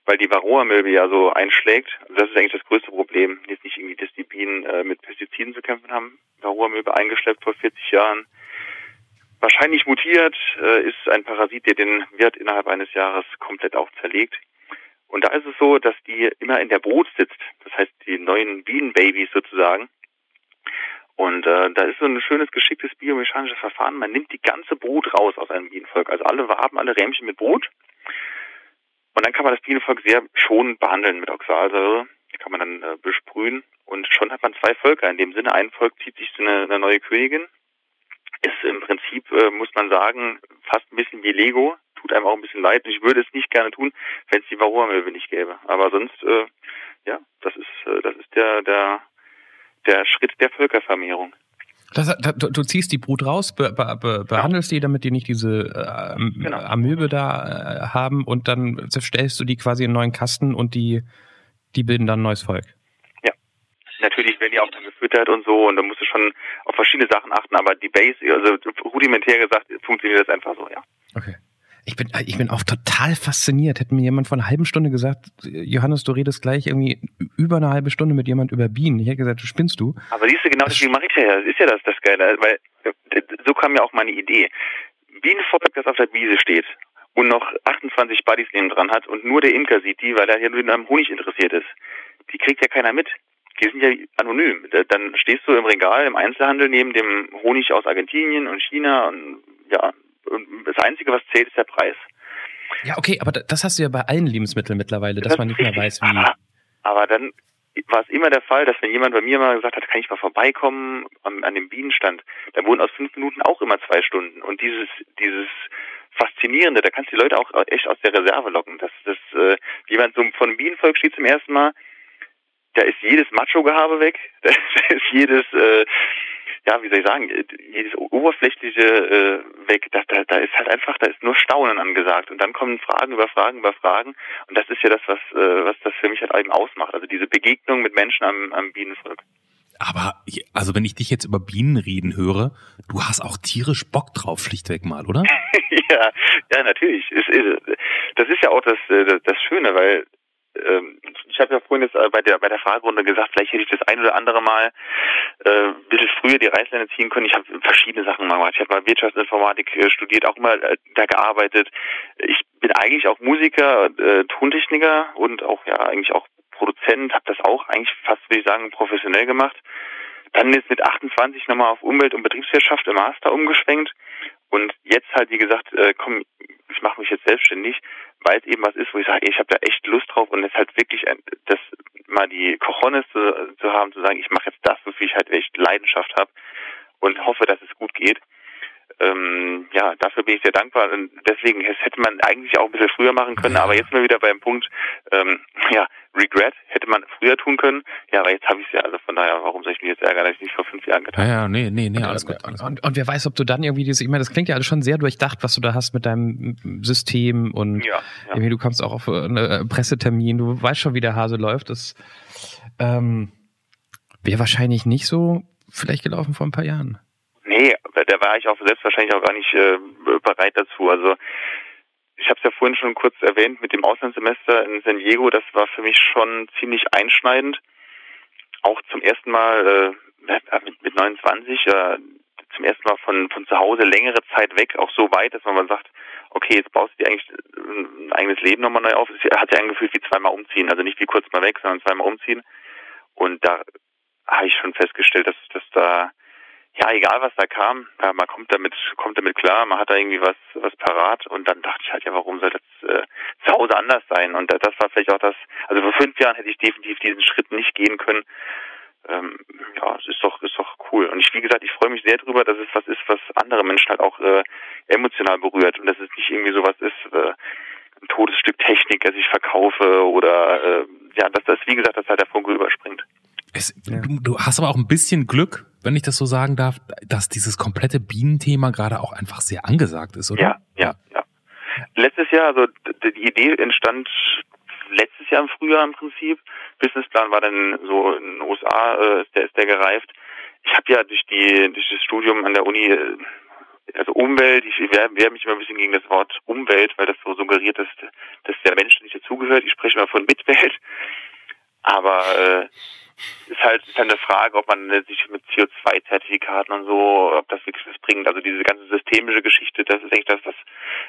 weil die Varroa-Milbe ja so einschlägt. Also das ist eigentlich das größte Problem. Jetzt nicht irgendwie, dass die Bienen äh, mit Pestiziden zu kämpfen haben. Varroa-Milbe eingeschleppt vor 40 Jahren. Wahrscheinlich mutiert, äh, ist ein Parasit, der den Wirt innerhalb eines Jahres komplett auch zerlegt. Und da ist es so, dass die immer in der Brut sitzt. Das heißt, die neuen Bienenbabys sozusagen. Und äh, da ist so ein schönes, geschicktes biomechanisches Verfahren. Man nimmt die ganze Brut raus aus einem Bienenvolk. Also alle Waben, alle Rähmchen mit Brut. Und dann kann man das Bienenvolk sehr schonend behandeln mit Oxalsäure. Die kann man dann äh, besprühen. Und schon hat man zwei Völker. In dem Sinne, ein Volk zieht sich eine, eine neue Königin. Ist im Prinzip, äh, muss man sagen, fast ein bisschen wie Lego tut einem auch ein bisschen leid. Ich würde es nicht gerne tun, wenn es die Varroa-Milbe nicht gäbe. Aber sonst, äh, ja, das ist, äh, das ist der, der, der Schritt der Völkervermehrung. Das, du, du, ziehst die Brut raus, be, be, be, behandelst die, damit die nicht diese äh, genau. Amöbe da äh, haben und dann stellst du die quasi in einen neuen Kasten und die, die bilden dann ein neues Volk. Ja, natürlich werden die auch dann gefüttert und so und da musst du schon auf verschiedene Sachen achten, aber die Base, also rudimentär gesagt, funktioniert das einfach so, ja. Okay. Ich bin, ich bin auch total fasziniert. Hätte mir jemand vor einer halben Stunde gesagt, Johannes, du redest gleich irgendwie über eine halbe Stunde mit jemand über Bienen. Ich hätte gesagt, du spinnst du. Aber siehst du, genau deswegen mache ich ja. Das ist ja das, das Geile. Weil so kam ja auch meine Idee. Bienenvolk, das auf der Wiese steht und noch 28 Buddies neben dran hat und nur der Imker sieht die, weil er ja nur in einem Honig interessiert ist. Die kriegt ja keiner mit. Die sind ja anonym. Dann stehst du im Regal im Einzelhandel neben dem Honig aus Argentinien und China und ja, das Einzige, was zählt, ist der Preis. Ja, okay, aber das hast du ja bei allen Lebensmitteln mittlerweile, dass das man nicht mehr weiß, wie. Aber, aber dann war es immer der Fall, dass wenn jemand bei mir mal gesagt hat, kann ich mal vorbeikommen an, an dem Bienenstand, dann wurden aus fünf Minuten auch immer zwei Stunden. Und dieses, dieses Faszinierende, da kannst du die Leute auch echt aus der Reserve locken. Dass das, äh, jemand so von Bienenvolk steht zum ersten Mal, da ist jedes Macho-Gehabe weg, da ist jedes äh, ja, wie soll ich sagen, jedes Oberflächliche äh, weg, da, da, da ist halt einfach, da ist nur Staunen angesagt und dann kommen Fragen über Fragen über Fragen und das ist ja das, was, äh, was das für mich halt eben ausmacht, also diese Begegnung mit Menschen am, am Bienenvolk. Aber, also wenn ich dich jetzt über Bienen reden höre, du hast auch tierisch Bock drauf, schlichtweg mal, oder? ja, ja, natürlich. Das ist ja auch das, äh, das Schöne, weil ähm, ich habe ja vorhin jetzt äh, bei der bei der Fragerunde gesagt, vielleicht hätte ich das ein oder andere Mal äh, ein bisschen früher die Reißleine ziehen können. Ich habe verschiedene Sachen gemacht. Ich habe mal Wirtschaftsinformatik äh, studiert, auch immer äh, da gearbeitet. Ich bin eigentlich auch Musiker, äh, Tontechniker und auch ja eigentlich auch Produzent, habe das auch eigentlich fast, würde ich sagen, professionell gemacht. Dann ist mit 28 nochmal auf Umwelt- und Betriebswirtschaft im Master umgeschwenkt und jetzt halt, wie gesagt, äh, komm, ich mache mich jetzt selbstständig, weil es eben was ist, wo ich sage, ich habe da echt Lust drauf und es halt wirklich das mal die Cojones zu, zu haben, zu sagen, ich mache jetzt das, wofür ich halt echt Leidenschaft habe und hoffe, dass es gut geht. Ähm, ja, dafür bin ich sehr dankbar. Und deswegen hätte man eigentlich auch ein bisschen früher machen können, ja. aber jetzt wir wieder beim Punkt, ähm, ja, Regret hätte man früher tun können. Ja, aber jetzt habe ich es ja. Also von daher, warum soll ich mich jetzt ärgern, dass ich nicht vor fünf Jahren getan habe? Ja, ja, nee, nee, nee, alles, gut, alles und, Und, wer weiß, ob du dann irgendwie diese, ich meine, das klingt ja alles schon sehr durchdacht, was du da hast mit deinem System und ja, ja. irgendwie du kommst auch auf einen äh, Pressetermin, du weißt schon, wie der Hase läuft. Das ähm, wäre wahrscheinlich nicht so vielleicht gelaufen vor ein paar Jahren. Nee, da war ich auch selbst wahrscheinlich auch gar nicht äh, bereit dazu. Also ich habe es ja vorhin schon kurz erwähnt mit dem Auslandssemester in San Diego, das war für mich schon ziemlich einschneidend. Auch zum ersten Mal äh, mit, mit 29, äh, zum ersten Mal von, von zu Hause längere Zeit weg, auch so weit, dass man mal sagt, okay, jetzt baust du dir eigentlich ein eigenes Leben nochmal neu auf. Es hat sich angefühlt wie zweimal umziehen, also nicht wie kurz mal weg, sondern zweimal umziehen. Und da habe ich schon festgestellt, dass, dass da ja, egal was da kam, ja, man kommt damit, kommt damit klar, man hat da irgendwie was, was parat und dann dachte ich halt, ja, warum soll das äh, zu Hause anders sein? Und das war vielleicht auch das, also vor fünf Jahren hätte ich definitiv diesen Schritt nicht gehen können. Ähm, ja, es ist doch, ist doch cool. Und ich, wie gesagt, ich freue mich sehr drüber, dass es was ist, was andere Menschen halt auch äh, emotional berührt und dass es nicht irgendwie sowas ist, äh, ein totes Stück Technik, das ich verkaufe oder äh, ja, dass das, wie gesagt, dass halt der Funke überspringt. Es, ja. du, du hast aber auch ein bisschen Glück, wenn ich das so sagen darf, dass dieses komplette Bienenthema gerade auch einfach sehr angesagt ist, oder? Ja, ja, ja. Letztes Jahr, also die Idee entstand letztes Jahr im Frühjahr im Prinzip. Businessplan war dann so in den USA, äh, ist der ist der gereift. Ich habe ja durch die durch das Studium an der Uni äh, also Umwelt, ich wehre, mich immer ein bisschen gegen das Wort Umwelt, weil das so suggeriert, dass, dass der Mensch nicht dazugehört. Ich spreche mal von Mitwelt. Aber äh, ist halt, ist halt eine Frage, ob man sich mit CO2-Zertifikaten und so, ob das wirklich was bringt. Also diese ganze systemische Geschichte, das ist eigentlich das, was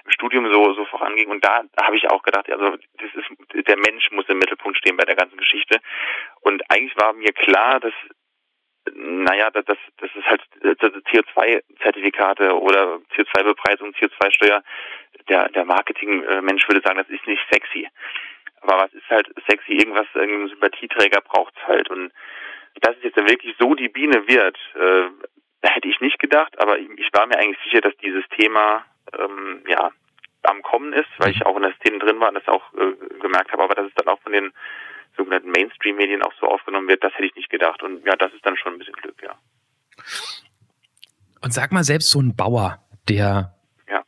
im Studium so, so voranging. Und da habe ich auch gedacht, also das ist, der Mensch muss im Mittelpunkt stehen bei der ganzen Geschichte. Und eigentlich war mir klar, dass naja, das, das ist halt CO2-Zertifikate oder CO2-Bepreisung, CO2-Steuer. Der, der Marketing-Mensch würde sagen, das ist nicht sexy. Aber was ist halt sexy? Irgendwas, irgendein Sympathieträger braucht's halt. Und dass es jetzt wirklich so die Biene wird, äh, hätte ich nicht gedacht, aber ich, ich war mir eigentlich sicher, dass dieses Thema ähm, ja am Kommen ist, weil ich auch in der Szene drin war und das auch äh, gemerkt habe, aber dass es dann auch von den sogenannten Mainstream-Medien auch so aufgenommen wird, das hätte ich nicht gedacht. Und ja, das ist dann schon ein bisschen Glück, ja. Und sag mal, selbst so ein Bauer, der ja.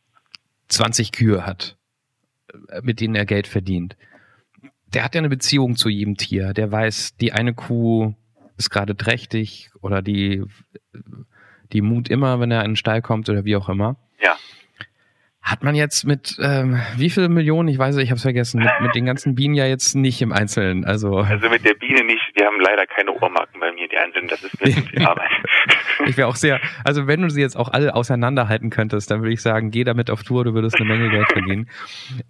20 Kühe hat, äh, mit denen er Geld verdient, der hat ja eine Beziehung zu jedem Tier. Der weiß, die eine Kuh ist gerade trächtig oder die, die mut immer, wenn er in den Stall kommt oder wie auch immer. Ja. Hat man jetzt mit ähm, wie viele Millionen, ich weiß, ich habe es vergessen, mit, mit den ganzen Bienen ja jetzt nicht im Einzelnen. Also, also mit der Biene nicht, wir haben leider keine Ohrmarken bei mir, die einzelnen, das ist wirklich viel Arbeit. ich wäre auch sehr, also wenn du sie jetzt auch alle auseinanderhalten könntest, dann würde ich sagen, geh damit auf Tour, du würdest eine Menge Geld verdienen.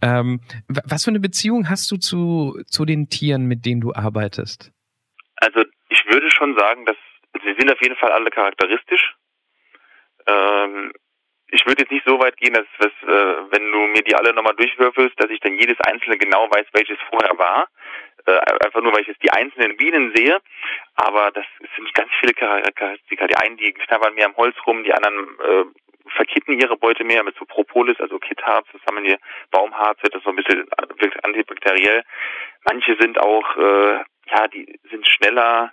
Ähm, was für eine Beziehung hast du zu, zu den Tieren, mit denen du arbeitest? Also ich würde schon sagen, dass sie sind auf jeden Fall alle charakteristisch. Ähm, ich würde jetzt nicht so weit gehen, dass, dass äh, wenn du mir die alle nochmal durchwürfelst, dass ich dann jedes einzelne genau weiß, welches vorher war. Äh, einfach nur, weil ich jetzt die einzelnen Bienen sehe. Aber das sind ganz viele Charakteristika. Die einen, die knabbern mehr am Holz rum, die anderen äh, verkitten ihre Beute mehr mit so Propolis, also Kittharz, das haben wir Baumharze, das so ein bisschen wirkt antibakteriell. Manche sind auch, äh, ja, die sind schneller,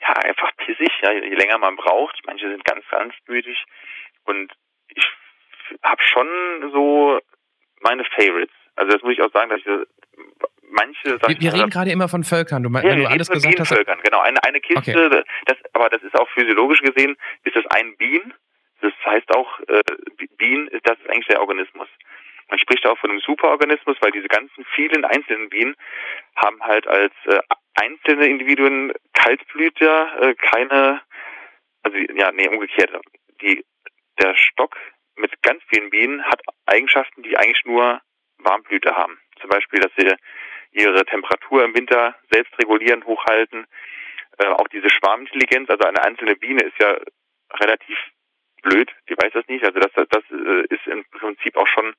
ja, einfach pissig, ja, je länger man braucht. Manche sind ganz sanftmütig. Und ich habe schon so meine Favorites. Also das muss ich auch sagen, dass ich manche Wir, wir reden gerade immer von Völkern. Du, ja, wenn du alles gesagt hast. Völkern, genau. Eine, eine Kiste, okay. das, aber das ist auch physiologisch gesehen, ist das ein Bienen. Das heißt auch, äh, Bienen ist das ist eigentlich der Organismus. Man spricht auch von einem Superorganismus, weil diese ganzen vielen einzelnen Bienen haben halt als äh, einzelne Individuen Kaltblüter äh, keine, also ja, nee, umgekehrt. Die, der Stock mit ganz vielen Bienen hat Eigenschaften, die eigentlich nur Warmblüter haben. Zum Beispiel, dass sie ihre Temperatur im Winter selbst regulieren, hochhalten. Äh, auch diese Schwarmintelligenz, also eine einzelne Biene ist ja relativ blöd, die weiß das nicht. Also das, das äh, ist im Prinzip auch schon,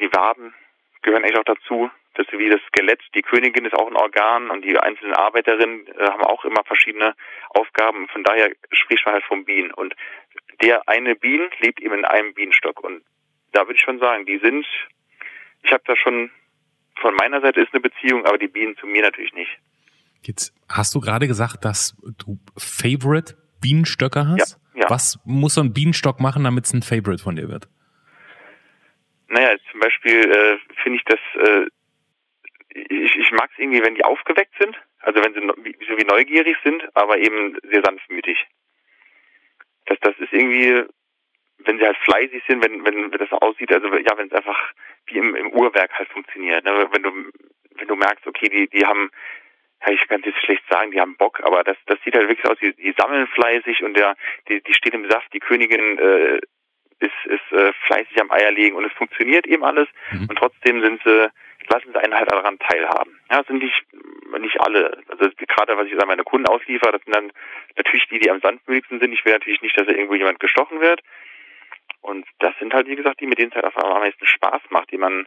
die Waben gehören eigentlich auch dazu. Das ist wie das Skelett. Die Königin ist auch ein Organ und die einzelnen Arbeiterinnen äh, haben auch immer verschiedene Aufgaben. Von daher spricht man halt vom Bienen. Und der eine Bienen lebt eben in einem Bienenstock. Und da würde ich schon sagen, die sind, ich habe da schon, von meiner Seite ist eine Beziehung, aber die Bienen zu mir natürlich nicht. Jetzt hast du gerade gesagt, dass du Favorite Bienenstöcke hast? Ja, ja. Was muss so ein Bienenstock machen, damit es ein Favorite von dir wird? Naja, zum Beispiel äh, finde ich das, äh, ich, ich mag es irgendwie, wenn die aufgeweckt sind, also wenn sie so wie neugierig sind, aber eben sehr sanftmütig. Das, das ist irgendwie, wenn sie halt fleißig sind, wenn, wenn, wenn das aussieht, also ja, wenn es einfach wie im, im Uhrwerk halt funktioniert. Ne? Wenn du, wenn du merkst, okay, die, die haben ja, ich kann es jetzt schlecht sagen, die haben Bock, aber das, das sieht halt wirklich aus, die, die sammeln fleißig und der, die, die steht im Saft, die Königin äh, ist, ist äh, fleißig am Eierlegen und es funktioniert eben alles mhm. und trotzdem sind sie, lassen sie einen halt daran teilhaben. Ja, sind nicht, nicht alle. Also gerade was ich an meine Kunden ausliefer, das sind dann natürlich die, die am sanftmütigsten sind. Ich will natürlich nicht, dass da irgendwo jemand gestochen wird. Und das sind halt, wie gesagt, die, mit denen es halt am meisten Spaß macht, die man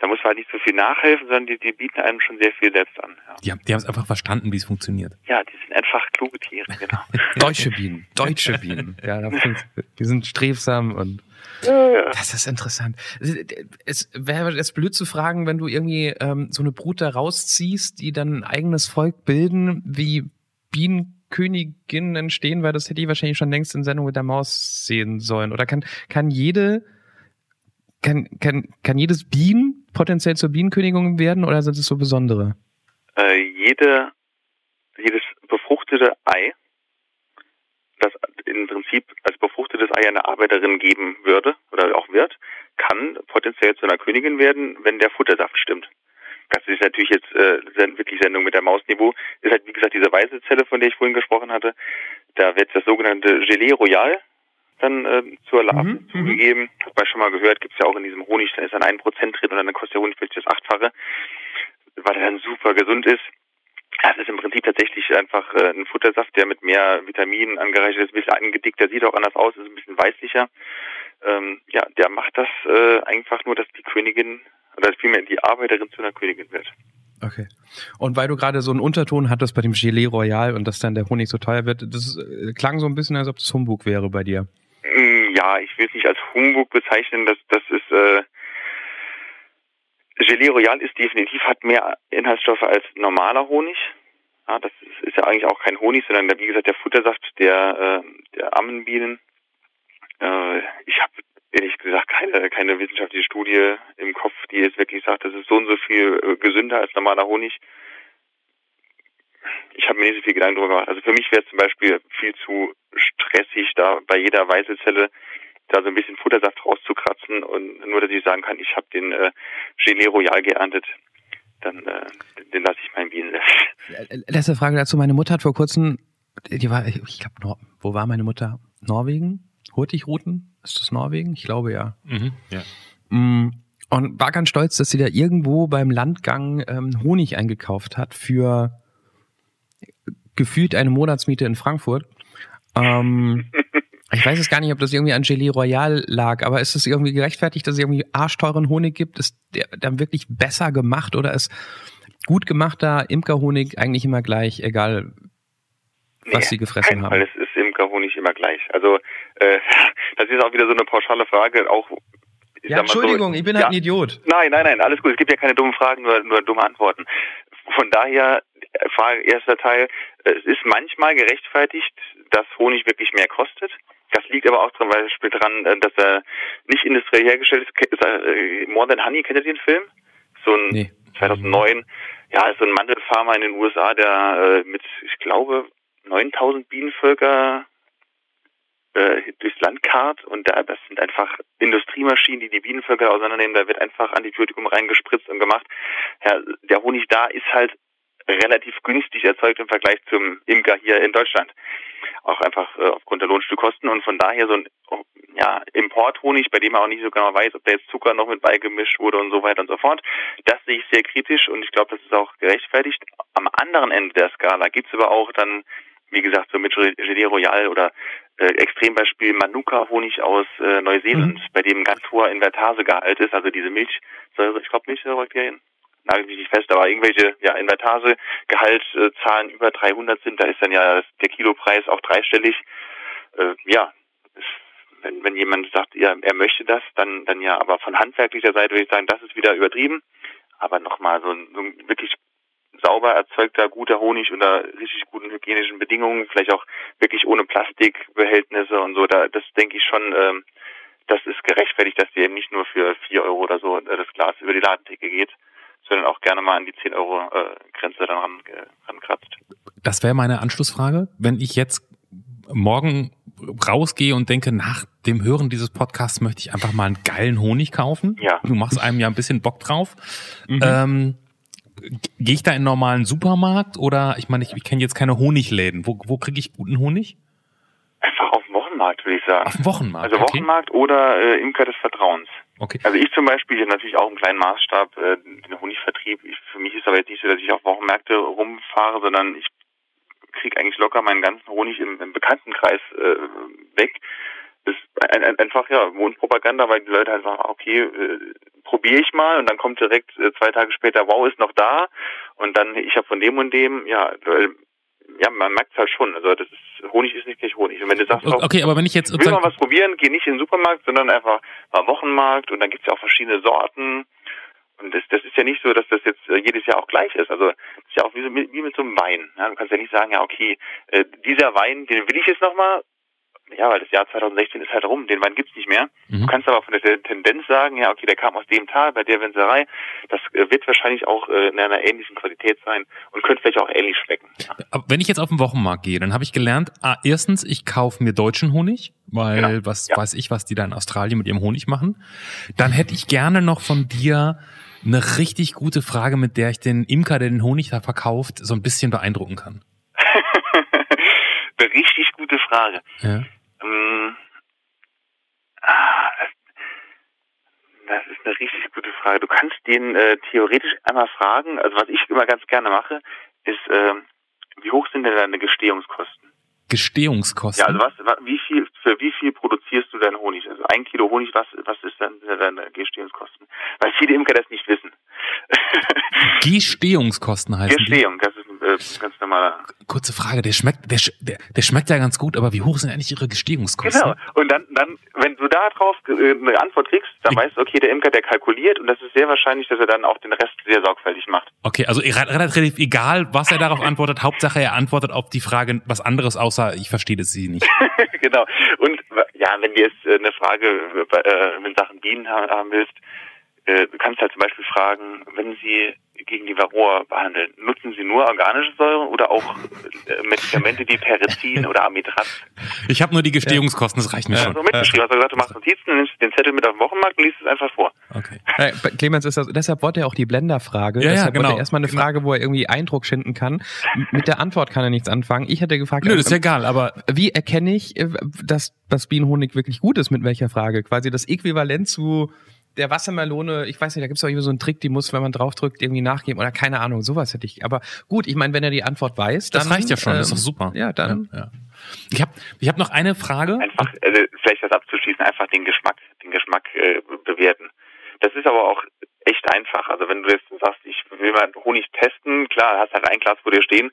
da muss man halt nicht so viel nachhelfen, sondern die, die bieten einem schon sehr viel selbst an. Ja. Die, haben, die haben es einfach verstanden, wie es funktioniert. Ja, die sind einfach kluge Tiere, genau. Deutsche Bienen, deutsche Bienen. Ja, die sind strebsam und ja, ja. das ist interessant. Es wäre jetzt blöd zu fragen, wenn du irgendwie ähm, so eine Brut da rausziehst, die dann ein eigenes Volk bilden, wie Bienenköniginnen entstehen, weil das hätte ich wahrscheinlich schon längst in Sendung mit der Maus sehen sollen. Oder kann, kann jede kann, kann, kann jedes Bienen potenziell zur Bienenkönigin werden oder sind es so besondere? Äh, jede, jedes befruchtete Ei, das im Prinzip als befruchtetes Ei eine Arbeiterin geben würde oder auch wird, kann potenziell zu einer Königin werden, wenn der Futtersaft stimmt. Das ist natürlich jetzt äh, wirklich Sendung mit der Mausniveau. Ist halt wie gesagt diese weiße Zelle, von der ich vorhin gesprochen hatte. Da wird das sogenannte Gelee Royal dann äh, zur Larve mhm, mhm. zugegeben. Hat man schon mal gehört, gibt es ja auch in diesem Honig, da ist dann ein Prozent drin und dann kostet der Honig plötzlich das Achtfache, weil er dann super gesund ist. Das ist im Prinzip tatsächlich einfach äh, ein Futtersaft, der mit mehr Vitaminen angereichert ist, ein bisschen angedickt, der sieht auch anders aus, ist ein bisschen weißlicher. Ähm, ja, der macht das äh, einfach nur, dass die Königin oder vielmehr die Arbeiterin zu einer Königin wird. Okay. Und weil du gerade so einen Unterton hattest bei dem Gelee Royal und dass dann der Honig so teuer wird, das äh, klang so ein bisschen, als ob das Humbug wäre bei dir. Ja, ich will es nicht als Humbug bezeichnen, das, das ist, äh, Gelee Royal ist definitiv, hat mehr Inhaltsstoffe als normaler Honig. Ja, das ist, ist ja eigentlich auch kein Honig, sondern wie gesagt der Futtersaft der, äh, der Ammenbienen. Äh, ich habe ehrlich gesagt keine, keine wissenschaftliche Studie im Kopf, die jetzt wirklich sagt, das ist so und so viel äh, gesünder als normaler Honig ich habe mir nicht so viel Gedanken darüber gemacht. Also für mich wäre es zum Beispiel viel zu stressig, da bei jeder Weißezelle da so ein bisschen Futtersaft rauszukratzen und nur, dass ich sagen kann, ich habe den äh, Gelee Royal geerntet, dann äh, den lasse ich meinen Bienen. Letzte Frage dazu. Meine Mutter hat vor kurzem, die war, ich glaube, wo war meine Mutter? Norwegen? Hurtigruten? Ist das Norwegen? Ich glaube ja. Mhm, ja. Mm, und war ganz stolz, dass sie da irgendwo beim Landgang ähm, Honig eingekauft hat für gefühlt eine Monatsmiete in Frankfurt. Ähm, ich weiß jetzt gar nicht, ob das irgendwie an Gelee Royal lag, aber ist es irgendwie gerechtfertigt, dass es irgendwie arschteuren Honig gibt? Ist der dann wirklich besser gemacht oder ist gut gemachter Imkerhonig eigentlich immer gleich, egal was nee, sie gefressen haben? Fall. Es ist Imkerhonig immer gleich. Also äh, das ist auch wieder so eine pauschale Frage, auch ja, Entschuldigung, so, ich bin halt ja, ein Idiot. Nein, nein, nein, alles gut. Es gibt ja keine dummen Fragen, nur, nur dumme Antworten. Von daher, Frage, erster Teil, es ist manchmal gerechtfertigt, dass Honig wirklich mehr kostet. Das liegt aber auch zum Beispiel daran, äh, dass er nicht industriell hergestellt ist. Äh, More Than Honey, kennt ihr den Film? So ein nee. 2009, ja, ist so ein Mandelfarmer in den USA, der äh, mit, ich glaube, 9000 Bienenvölker äh, durchs Land karrt und da, das sind einfach Industriemaschinen, die die Bienenvölker auseinandernehmen. Da wird einfach Antibiotikum reingespritzt und gemacht. Ja, der Honig da ist halt relativ günstig erzeugt im Vergleich zum Imker hier in Deutschland. Auch einfach äh, aufgrund der Lohnstückkosten und von daher so ein ja, Importhonig, bei dem man auch nicht so genau weiß, ob da jetzt Zucker noch mit beigemischt wurde und so weiter und so fort. Das sehe ich sehr kritisch und ich glaube, das ist auch gerechtfertigt. Am anderen Ende der Skala gibt's aber auch dann, wie gesagt, so mit Gelée Royal oder äh, Extrembeispiel Manuka-Honig aus äh, Neuseeland, mhm. bei dem ein ganz hoher Invertasegehalt ist, also diese Milchsäure, ich glaube Milchsäurebakterien, nagel mich nicht fest, aber irgendwelche ja, Invertase-Gehaltszahlen über 300 sind, da ist dann ja der Kilopreis auch dreistellig. Äh, ja, wenn, wenn jemand sagt, ja, er möchte das, dann, dann ja, aber von handwerklicher Seite würde ich sagen, das ist wieder übertrieben. Aber nochmal, so ein, so ein wirklich sauber erzeugter, guter Honig unter richtig guten hygienischen Bedingungen, vielleicht auch wirklich ohne Plastikbehältnisse und so, da, das denke ich schon, ähm, das ist gerechtfertigt, dass die eben nicht nur für vier Euro oder so äh, das Glas über die Ladentheke geht, sondern auch gerne mal an die 10 Euro äh, Grenze dann ran, äh, rankratzt. Das wäre meine Anschlussfrage. Wenn ich jetzt morgen rausgehe und denke, nach dem Hören dieses Podcasts möchte ich einfach mal einen geilen Honig kaufen. Ja. Du machst einem ja ein bisschen Bock drauf. Mhm. Ähm, Gehe ich da in einen normalen Supermarkt oder ich meine, ich, ich kenne jetzt keine Honigläden. Wo, wo kriege ich guten Honig? Einfach auf dem Wochenmarkt, würde ich sagen. Auf dem Wochenmarkt. Also okay. Wochenmarkt oder äh, Imker des Vertrauens. Okay. Also ich zum Beispiel natürlich auch im kleinen Maßstab äh, den Honigvertrieb. Ich, für mich ist aber jetzt nicht so, dass ich auf Wochenmärkte rumfahre, sondern ich kriege eigentlich locker meinen ganzen Honig im, im Bekanntenkreis äh, weg. Das ist ein, ein, einfach ja Mundpropaganda, weil die Leute halt sagen, okay, äh, probiere ich mal und dann kommt direkt äh, zwei Tage später, wow, ist noch da und dann ich habe von dem und dem, ja, ja, man merkt es halt schon. Also das ist Honig ist nicht gleich Honig. Und wenn du sagst, okay, aber wenn ich jetzt will mal was probieren, geh nicht in den Supermarkt, sondern einfach mal Wochenmarkt und dann gibt's ja auch verschiedene Sorten. Und das, das ist ja nicht so, dass das jetzt äh, jedes Jahr auch gleich ist. Also das ist ja auch wie, so, wie mit so einem Wein. Ja, du kannst ja nicht sagen, ja okay, äh, dieser Wein, den will ich jetzt nochmal, ja, weil das Jahr 2016 ist halt rum, den Wein gibt's nicht mehr. Mhm. Du kannst aber von der Tendenz sagen, ja, okay, der kam aus dem Tal, bei der Winzerei. Das äh, wird wahrscheinlich auch äh, in einer ähnlichen Qualität sein und könnte vielleicht auch ähnlich schmecken. Ja. Wenn ich jetzt auf den Wochenmarkt gehe, dann habe ich gelernt, ah, erstens, ich kaufe mir deutschen Honig, weil genau. was ja. weiß ich, was die da in Australien mit ihrem Honig machen. Dann hätte ich gerne noch von dir eine richtig gute Frage, mit der ich den Imker, der den Honig da verkauft, so ein bisschen beeindrucken kann. Frage. Ja. Ähm, ah, das ist eine richtig gute Frage. Du kannst den äh, theoretisch einmal fragen. Also was ich immer ganz gerne mache, ist, äh, wie hoch sind denn deine Gestehungskosten? Gestehungskosten? Ja, also was, wie viel, für wie viel produzierst du deinen Honig? Also ein Kilo Honig, was, was ist dann deine Gestehungskosten? Weil viele Imker das nicht wissen. Gestehungskosten heißen Gestehung, das ist äh, ganz normaler. Kurze Frage, der schmeckt, der, der, der schmeckt ja ganz gut, aber wie hoch sind eigentlich ihre Gestehungskosten? Genau. Und dann, dann, wenn du da drauf äh, eine Antwort kriegst, dann ich weißt du, okay, der Imker, der kalkuliert und das ist sehr wahrscheinlich, dass er dann auch den Rest sehr sorgfältig macht. Okay, also relativ egal, was er darauf antwortet, Hauptsache er antwortet auf die Frage was anderes, außer ich verstehe das sie nicht. genau. Und ja, wenn du jetzt äh, eine Frage äh, in Sachen Bienen haben willst, äh, du kannst halt zum Beispiel fragen, wenn sie gegen die Varroa behandeln, nutzen Sie nur organische Säuren oder auch äh, Medikamente wie Perizin oder Amitraz? Ich habe nur die Gestehungskosten, das reicht mir ja. schon. So mitgeschrieben. Hast du gesagt, du machst Notizen, nimmst den Zettel mit auf den Wochenmarkt und liest es einfach vor. Okay. Äh, Clemens, ist das, deshalb wollte er auch die Blenderfrage. Ja, deshalb ja, genau. wollte er erstmal eine Frage, wo er irgendwie Eindruck schinden kann. Mit der Antwort kann er nichts anfangen. Ich hätte gefragt, Nö, das ist ja egal, aber wie erkenne ich, äh, dass das Bienenhonig wirklich gut ist? Mit welcher Frage? Quasi das Äquivalent zu der Wassermelone, ich weiß nicht, da gibt es auch irgendwie so einen Trick, die muss, wenn man draufdrückt, irgendwie nachgeben oder keine Ahnung, sowas hätte ich. Aber gut, ich meine, wenn er die Antwort weiß, dann. Das reicht ja schon, ähm, das ist doch super. Ja, dann. Ja, ja. Ich habe ich hab noch eine Frage. Einfach, also vielleicht das abzuschließen, einfach den Geschmack, den Geschmack äh, bewerten. Das ist aber auch echt einfach. Also wenn du jetzt sagst, ich will mal Honig testen, klar, hast halt ein Glas vor dir stehen,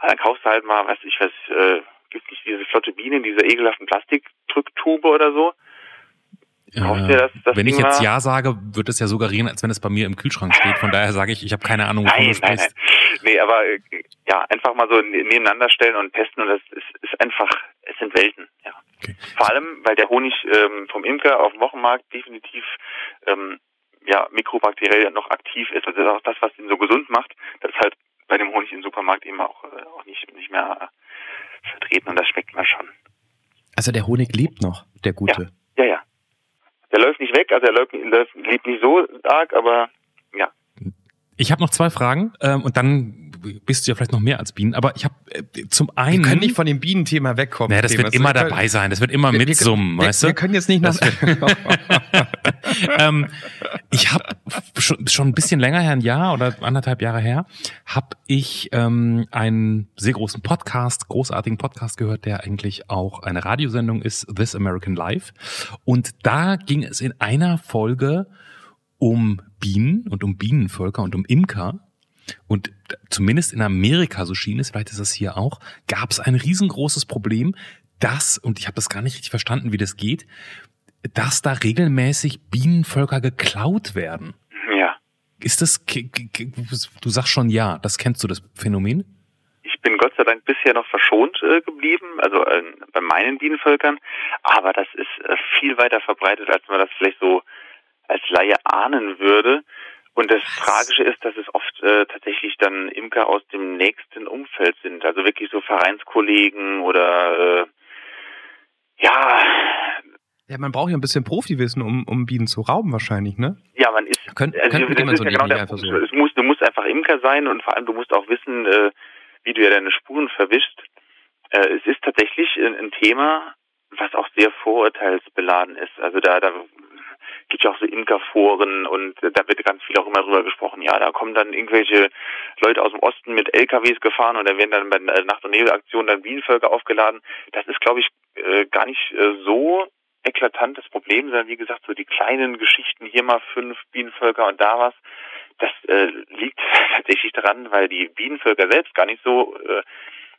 dann kaufst du halt mal, weiß ich was, äh, gibt nicht diese flotte Biene in dieser ekelhaften Plastikdrücktube oder so äh, das, das wenn Ding ich jetzt? Ja sage, wird es ja suggerieren, als wenn es bei mir im Kühlschrank steht. Von daher sage ich, ich habe keine Ahnung, wovon nein, du sprichst. Nein, nein. Nee, aber äh, ja, einfach mal so nebeneinander stellen und testen und das ist, ist einfach, es sind Welten, ja. Okay. Vor allem, weil der Honig ähm, vom Imker auf dem Wochenmarkt definitiv ähm, ja, mikrobakteriell noch aktiv ist. Also das ist auch das, was ihn so gesund macht. Das ist halt bei dem Honig im Supermarkt eben auch, äh, auch nicht, nicht mehr äh, vertreten und das schmeckt man schon. Also der Honig lebt noch, der gute. Ja, ja. ja. Der läuft nicht weg, also er läuft, läuft, lebt nicht so arg, aber ja. Ich habe noch zwei Fragen ähm, und dann bist du ja vielleicht noch mehr als Bienen, aber ich habe äh, zum einen. Wir können nicht von dem Bienenthema wegkommen. Naja, das wird immer dabei sein, das wird immer mitsummen, wir, weißt du? Wir können jetzt nicht nach. ähm, ich habe schon, schon ein bisschen länger her, ein Jahr oder anderthalb Jahre her, habe ich ähm, einen sehr großen Podcast, großartigen Podcast gehört, der eigentlich auch eine Radiosendung ist, This American Life. Und da ging es in einer Folge um Bienen und um Bienenvölker und um Imker. Und zumindest in Amerika, so schien es, vielleicht ist es hier auch, gab es ein riesengroßes Problem, dass, und ich habe das gar nicht richtig verstanden, wie das geht, dass da regelmäßig Bienenvölker geklaut werden. Ja. Ist das, du sagst schon ja, das kennst du, das Phänomen? Ich bin Gott sei Dank bisher noch verschont äh, geblieben, also äh, bei meinen Bienenvölkern, aber das ist äh, viel weiter verbreitet, als man das vielleicht so als Laie ahnen würde. Und das Tragische ist, dass es oft äh, tatsächlich dann Imker aus dem nächsten Umfeld sind, also wirklich so Vereinskollegen oder äh, ja. Ja, man braucht ja ein bisschen Profiwissen, um, um Bienen zu rauben wahrscheinlich, ne? Ja, man ist. Könnt, also, könnte das man so ja genau einfach so. Es muss, du musst einfach Imker sein und vor allem du musst auch wissen, äh, wie du ja deine Spuren verwischst. Äh, es ist tatsächlich ein, ein Thema, was auch sehr vorurteilsbeladen ist. Also da, da gibt ja auch so Imkerforen und da wird ganz viel auch immer drüber gesprochen. Ja, da kommen dann irgendwelche Leute aus dem Osten mit LKWs gefahren und da werden dann bei Nacht- und Nebelaktion dann Bienenvölker aufgeladen. Das ist, glaube ich, äh, gar nicht äh, so eklatant das Problem, sondern wie gesagt, so die kleinen Geschichten, hier mal fünf Bienenvölker und da was, das äh, liegt tatsächlich daran, weil die Bienenvölker selbst gar nicht so, äh,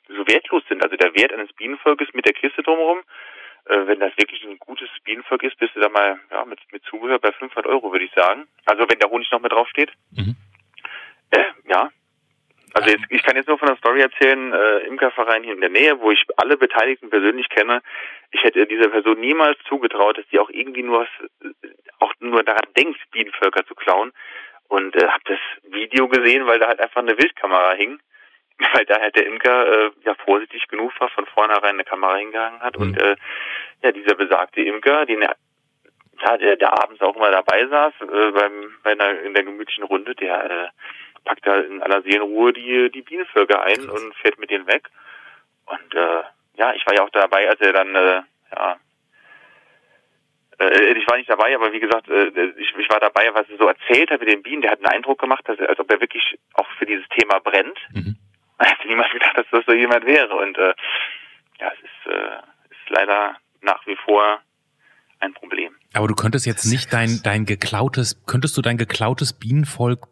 so wertlos sind. Also der Wert eines Bienenvolkes mit der Kiste drumherum äh, wenn das wirklich ein gutes Bienenvolk ist, bist du da mal ja, mit, mit Zubehör bei 500 Euro, würde ich sagen. Also wenn der Honig noch mit drauf steht. Mhm. Äh, ja. Also jetzt, ich kann jetzt nur von der Story erzählen, äh, Imkerverein hier in der Nähe, wo ich alle Beteiligten persönlich kenne. Ich hätte dieser Person niemals zugetraut, dass die auch irgendwie nur auch nur daran denkt, Bienenvölker zu klauen. Und äh, habe das Video gesehen, weil da halt einfach eine Wildkamera hing weil da halt der Imker äh, ja vorsichtig genug war, von vornherein eine Kamera hingehangen hat mhm. und äh, ja dieser besagte Imker, den er ja, der, der abends auch immer dabei saß äh, beim bei einer in der gemütlichen Runde, der äh, packt da in aller Seelenruhe die die Bienenvölker ein Krass. und fährt mit denen weg und äh, ja, ich war ja auch dabei, als er dann äh, ja äh, ich war nicht dabei, aber wie gesagt, äh, ich, ich war dabei, was er so erzählt hat mit den Bienen. Der hat einen Eindruck gemacht, dass er, als ob er wirklich auch für dieses Thema brennt. Mhm. Ich hätte niemals gedacht, dass das so jemand wäre. Und äh, ja, es ist, äh, ist leider nach wie vor ein Problem. Aber du könntest jetzt nicht dein, dein geklautes, könntest du dein geklautes Bienenvolk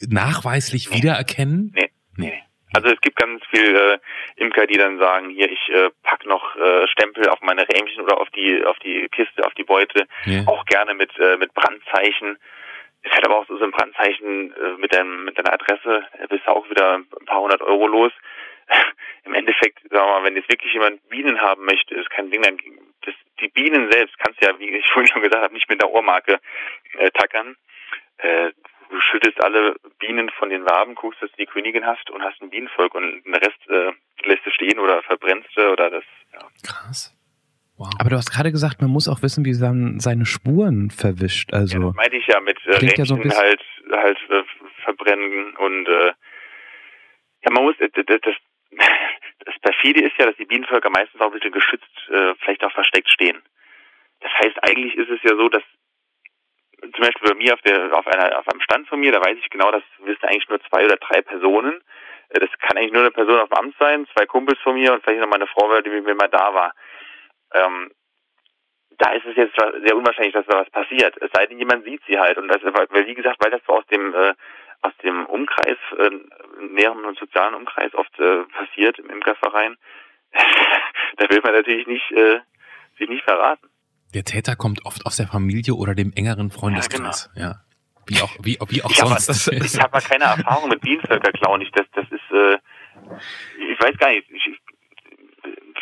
nachweislich nee. wiedererkennen? Nee. nee. Also es gibt ganz viel äh, Imker, die dann sagen, hier ich äh, pack noch äh, Stempel auf meine Rähmchen oder auf die auf die Kiste, auf die Beute, yeah. auch gerne mit äh, mit Brandzeichen. Ist halt aber auch so ein Brandzeichen äh, mit, deinem, mit deiner Adresse, bist du auch wieder ein paar hundert Euro los. Im Endeffekt, sagen wir mal, wenn jetzt wirklich jemand Bienen haben möchte, ist kein Ding, dann das, die Bienen selbst kannst du ja, wie ich vorhin schon gesagt habe, nicht mit der Ohrmarke äh, tackern. Äh, du schüttest alle Bienen von den Waben, guckst, dass du die Königin hast und hast ein Bienenvolk und den Rest äh, lässt du stehen oder verbrennst du oder das. Ja. Krass. Wow. Aber du hast gerade gesagt, man muss auch wissen, wie man seine Spuren verwischt. Also ja, das meinte ich ja mit äh, Rädchen ja so halt halt äh, verbrennen und äh, ja man muss äh, das, das, das perfide ist ja, dass die Bienenvölker meistens auch ein bisschen geschützt, äh, vielleicht auch versteckt stehen. Das heißt, eigentlich ist es ja so, dass zum Beispiel bei mir auf der auf einer auf einem Stand von mir, da weiß ich genau, das wissen eigentlich nur zwei oder drei Personen. Äh, das kann eigentlich nur eine Person auf dem Amt sein, zwei Kumpels von mir und vielleicht noch meine Frau, die mit mir mal da war. Ähm, da ist es jetzt sehr unwahrscheinlich, dass da was passiert. Es sei denn, jemand sieht sie halt. Und das, weil, wie gesagt, weil das so aus dem äh, aus dem Umkreis, äh, näheren und sozialen Umkreis oft äh, passiert im Imkerverein, da will man natürlich nicht äh, sich nicht verraten. Der Täter kommt oft aus der Familie oder dem engeren Freundeskreis. Ja, genau. ja. Wie auch, wie, wie auch ich sonst. Hab, ich habe keine Erfahrung mit Bienenvölkerklauen. Ich, das, das ist, äh, ich weiß gar nicht. Ich,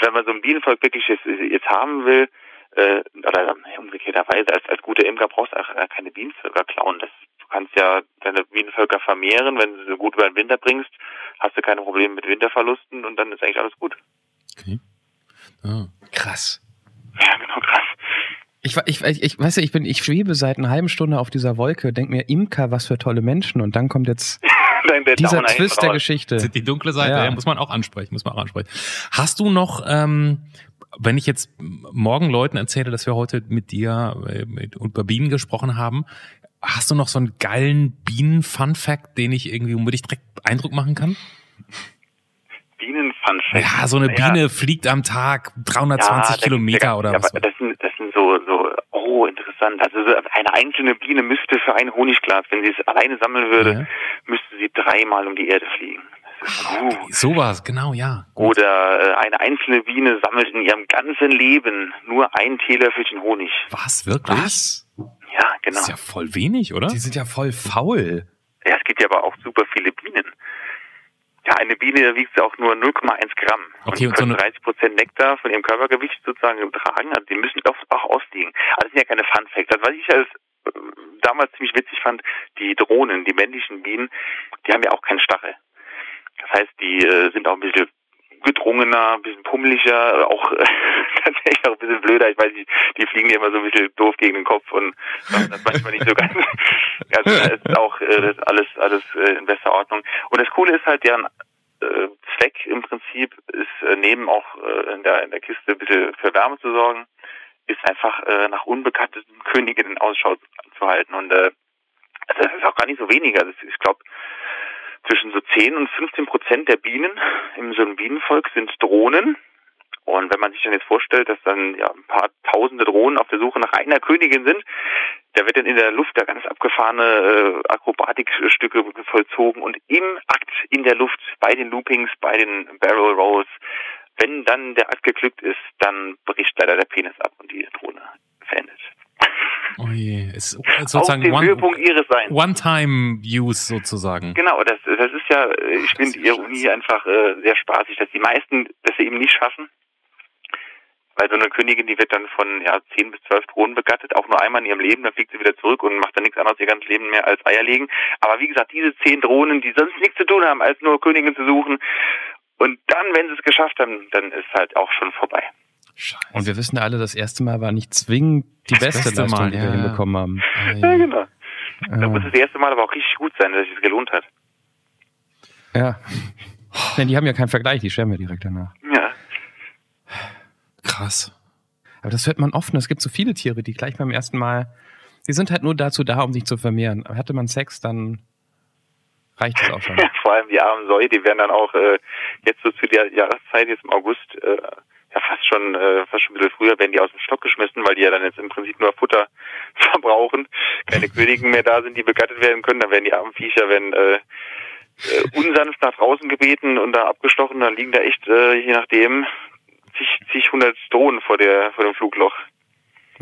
wenn man so ein Bienenvolk wirklich jetzt, jetzt haben will, äh, oder umgekehrterweise, als, als guter Imker brauchst du auch keine Bienenvölker klauen. Das, du kannst ja deine Bienenvölker vermehren, wenn du sie gut über den Winter bringst, hast du keine Probleme mit Winterverlusten und dann ist eigentlich alles gut. Okay. Ah. Krass. Ja, genau, krass. Ich, ich, ich, ich weiß ja, ich bin, ich schwebe seit einer halben Stunde auf dieser Wolke, denk mir, Imker, was für tolle Menschen. Und dann kommt jetzt Dann der dieser Downer Twist der raus. Geschichte. Die dunkle Seite, Ja. ja. muss man auch ansprechen, muss man auch ansprechen. Hast du noch, ähm, wenn ich jetzt morgen Leuten erzähle, dass wir heute mit dir äh, mit, über Bienen gesprochen haben, hast du noch so einen geilen Bienen-Fun-Fact, den ich irgendwie, womit ich direkt Eindruck machen kann? Bienen-Fun-Fact. Ja, so eine Biene fliegt am Tag 320 da gibt's Kilometer ja, oder ja, was. aber Das sind, das sind so, so, oh, interessant. Also so eine einzelne Biene müsste für ein Honigglas, wenn sie es alleine sammeln würde, Ja. müsste sie dreimal um die Erde fliegen. Uh. Sowas, genau, ja. Gut. Oder äh, eine einzelne Biene sammelt in ihrem ganzen Leben nur ein Teelöffelchen Honig. Was, wirklich? Was? Ja, genau. Das ist ja voll wenig, oder? Die sind ja voll faul. Ja, es gibt ja aber auch super viele Bienen. Ja, eine Biene wiegt ja auch nur 0,1 Gramm. Okay, und und so können eine- 30 Prozent Nektar von ihrem Körpergewicht sozusagen tragen. Also die müssen oft auch ausliegen. Also das sind ja keine Fun Facts. Also was ich als äh, damals ziemlich witzig fand, die Drohnen, die männlichen Bienen, die haben ja auch keinen Stachel. Das heißt, die äh, sind auch ein bisschen gedrungener, ein bisschen pummeliger, auch äh, tatsächlich auch ein bisschen blöder. Ich weiß nicht, die fliegen ja immer so ein bisschen doof gegen den Kopf und machen das manchmal nicht so ganz. Also da ist auch äh, alles alles äh, in bester Ordnung. Und das Coole ist halt, deren äh, Zweck im Prinzip ist äh, neben auch äh, in der in der Kiste ein bisschen für Wärme zu sorgen, ist einfach äh, nach unbekannten Königinnen Ausschau zu halten. Und äh, also das ist auch gar nicht so wenig. Also ich glaube, zwischen so 10 und 15 Prozent der Bienen im so einem Bienenvolk sind Drohnen. Und wenn man sich dann jetzt vorstellt, dass dann ja ein paar tausende Drohnen auf der Suche nach einer Königin sind, da wird dann in der Luft da ganz abgefahrene äh, Akrobatikstücke vollzogen und im Akt in der Luft, bei den Loopings, bei den Barrel Rolls, wenn dann der Akt geglückt ist, dann bricht leider der Penis ab und die Drohne verendet. Oh je, ist Auf sozusagen dem one, Höhepunkt ihres Seins. One-Time-Use sozusagen. Genau, das, das ist ja, äh, ich finde die Ironie einfach äh, sehr spaßig, dass die meisten das eben nicht schaffen. Weil so eine Königin, die wird dann von ja, 10 bis 12 Drohnen begattet, auch nur einmal in ihrem Leben, dann fliegt sie wieder zurück und macht dann nichts anderes ihr ganzes Leben mehr als Eier legen. Aber wie gesagt, diese 10 Drohnen, die sonst nichts zu tun haben, als nur Königin zu suchen. Und dann, wenn sie es geschafft haben, dann ist halt auch schon vorbei. Scheiße. Und wir wissen alle, das erste Mal war nicht zwingend die Das beste, beste Leistung, Mal, die wir ja. hinbekommen haben. Ja, genau. Da Ja. muss das erste Mal aber auch richtig gut sein, dass es sich gelohnt hat. ja. Denn die haben ja keinen Vergleich, die sterben ja direkt danach. Ja. Krass. Aber das hört man oft. Es gibt so viele Tiere, die gleich beim ersten Mal, die sind halt nur dazu da, um sich zu vermehren. Aber hatte man Sex, dann reicht es auch schon. Ja, vor allem die armen Säue, die werden dann auch äh, jetzt so zu der Jahreszeit, jetzt im August, äh, ja fast schon, äh, fast schon ein bisschen früher, werden die aus dem Stock geschmissen, weil die ja dann jetzt im Prinzip nur Futter verbrauchen, keine Königen mehr da sind, die begattet werden können, dann werden die armen Viecher, wenn äh, äh, unsanft nach draußen gebeten und da abgestochen, dann liegen da echt, äh, je nachdem, zig, zig hundert Drohnen vor der vor dem Flugloch.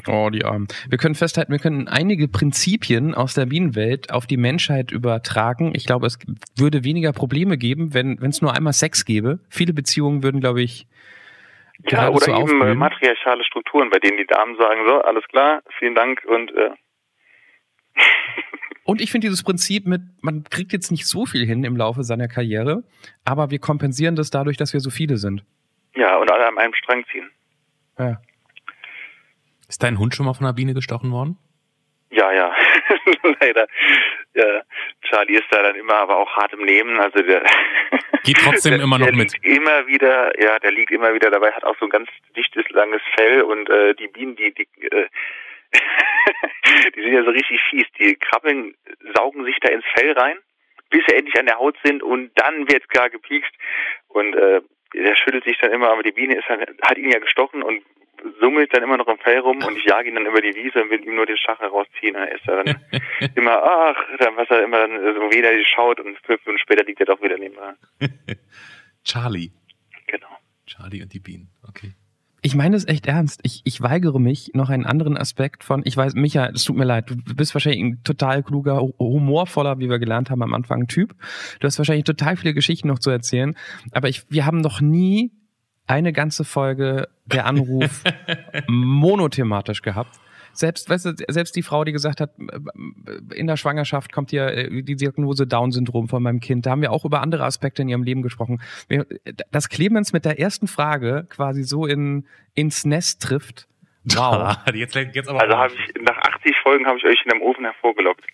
Oh, die Armen. Wir können festhalten, wir können einige Prinzipien aus der Bienenwelt auf die Menschheit übertragen. Ich glaube, es würde weniger Probleme geben, wenn wenn es nur einmal Sex gäbe. Viele Beziehungen würden, glaube ich, Ja, oder eben äh, aufblühen. matriarchale Strukturen, bei denen die Damen sagen, so, alles klar, vielen Dank und äh, Und ich finde dieses Prinzip mit, man kriegt jetzt nicht so viel hin im Laufe seiner Karriere, aber wir kompensieren das dadurch, dass wir so viele sind. ja, und alle an einem Strang ziehen. Ja. Ist dein Hund schon mal von einer Biene gestochen worden? Ja, ja. Leider. Ja, Charlie ist da dann immer aber auch hart im Nehmen. Also der Geht trotzdem der, immer noch der mit. Liegt immer wieder, ja, der liegt immer wieder dabei, hat auch so ein ganz dichtes, langes Fell und äh, die Bienen, die, die, äh, die sind ja so richtig fies. Die krabbeln, saugen sich da ins Fell rein, bis sie endlich an der Haut sind und dann wird gar gepiekst und äh, der schüttelt sich dann immer, aber die Biene ist dann, hat ihn ja gestochen und summelt dann immer noch im Fell rum und ich jage ihn dann über die Wiese und will ihm nur den Stachel rausziehen. Und er ist dann immer, ach, dann, was er immer dann so wieder schaut und fünf Minuten später liegt er doch wieder neben mir. Charlie. Genau. Charlie und die Bienen. Okay. Ich meine es echt ernst. Ich, ich weigere mich, noch einen anderen Aspekt von, ich weiß, Micha, es tut mir leid, du bist wahrscheinlich ein total kluger, hu- humorvoller, wie wir gelernt haben am Anfang, Typ. Du hast wahrscheinlich total viele Geschichten noch zu erzählen, aber ich, wir haben noch nie eine ganze Folge der Anruf monothematisch gehabt. Selbst, weißt du, selbst die Frau, die gesagt hat, in der Schwangerschaft kommt hier äh, die Diagnose Down-Syndrom von meinem Kind. Da haben wir auch über andere Aspekte in ihrem Leben gesprochen. Dass Clemens mit der ersten Frage quasi so in, ins Nest trifft. Wow. jetzt, jetzt aber also habe ich nach 80 Folgen habe ich euch in einem Ofen hervorgelockt.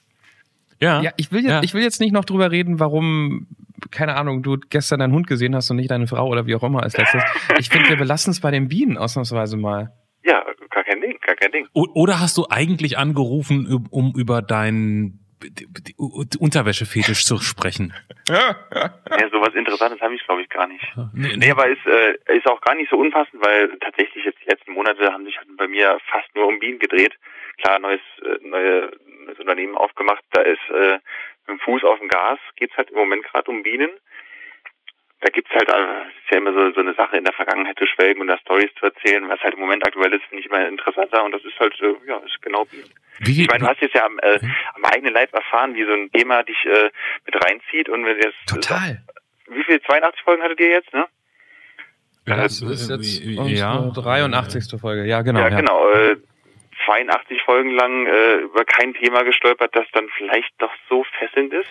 Ja. Ja, ich will jetzt, ja. ich will jetzt nicht noch drüber reden, warum, keine Ahnung, du gestern deinen Hund gesehen hast und nicht deine Frau oder wie auch immer als letztes. Ich finde, wir belassen es bei den Bienen ausnahmsweise mal. Ja, gar kein Ding, gar kein Ding. Oder hast du eigentlich angerufen, um über deinen Unterwäschefetisch zu sprechen. ja, sowas Interessantes habe ich, glaube ich, gar nicht. Nee, nee aber ist, äh, ist auch gar nicht so unpassend, weil tatsächlich jetzt die letzten Monate haben sich halt bei mir fast nur um Bienen gedreht. Klar, neues, äh, neue, neues Unternehmen aufgemacht, da ist äh, mit dem Fuß auf dem Gas, geht's halt im Moment gerade um Bienen da gibt's halt, äh, ist ja immer so, so eine Sache in der Vergangenheit zu schwelgen und da Stories zu erzählen, was halt im Moment aktuell ist, finde ich immer interessanter und das ist halt, äh, ja, ist genau wie. Ich meine, du hast jetzt ja am, äh, mhm. am eigenen Leib erfahren, wie so ein Thema dich äh, mit reinzieht und wenn jetzt Total. Wie viel 82 Folgen hattet ihr jetzt, ne? Ja, das ist jetzt ja, 83. Folge, ja genau. Ja, genau. Äh, 82 Folgen lang äh, über kein Thema gestolpert, das dann vielleicht doch so fesselnd ist.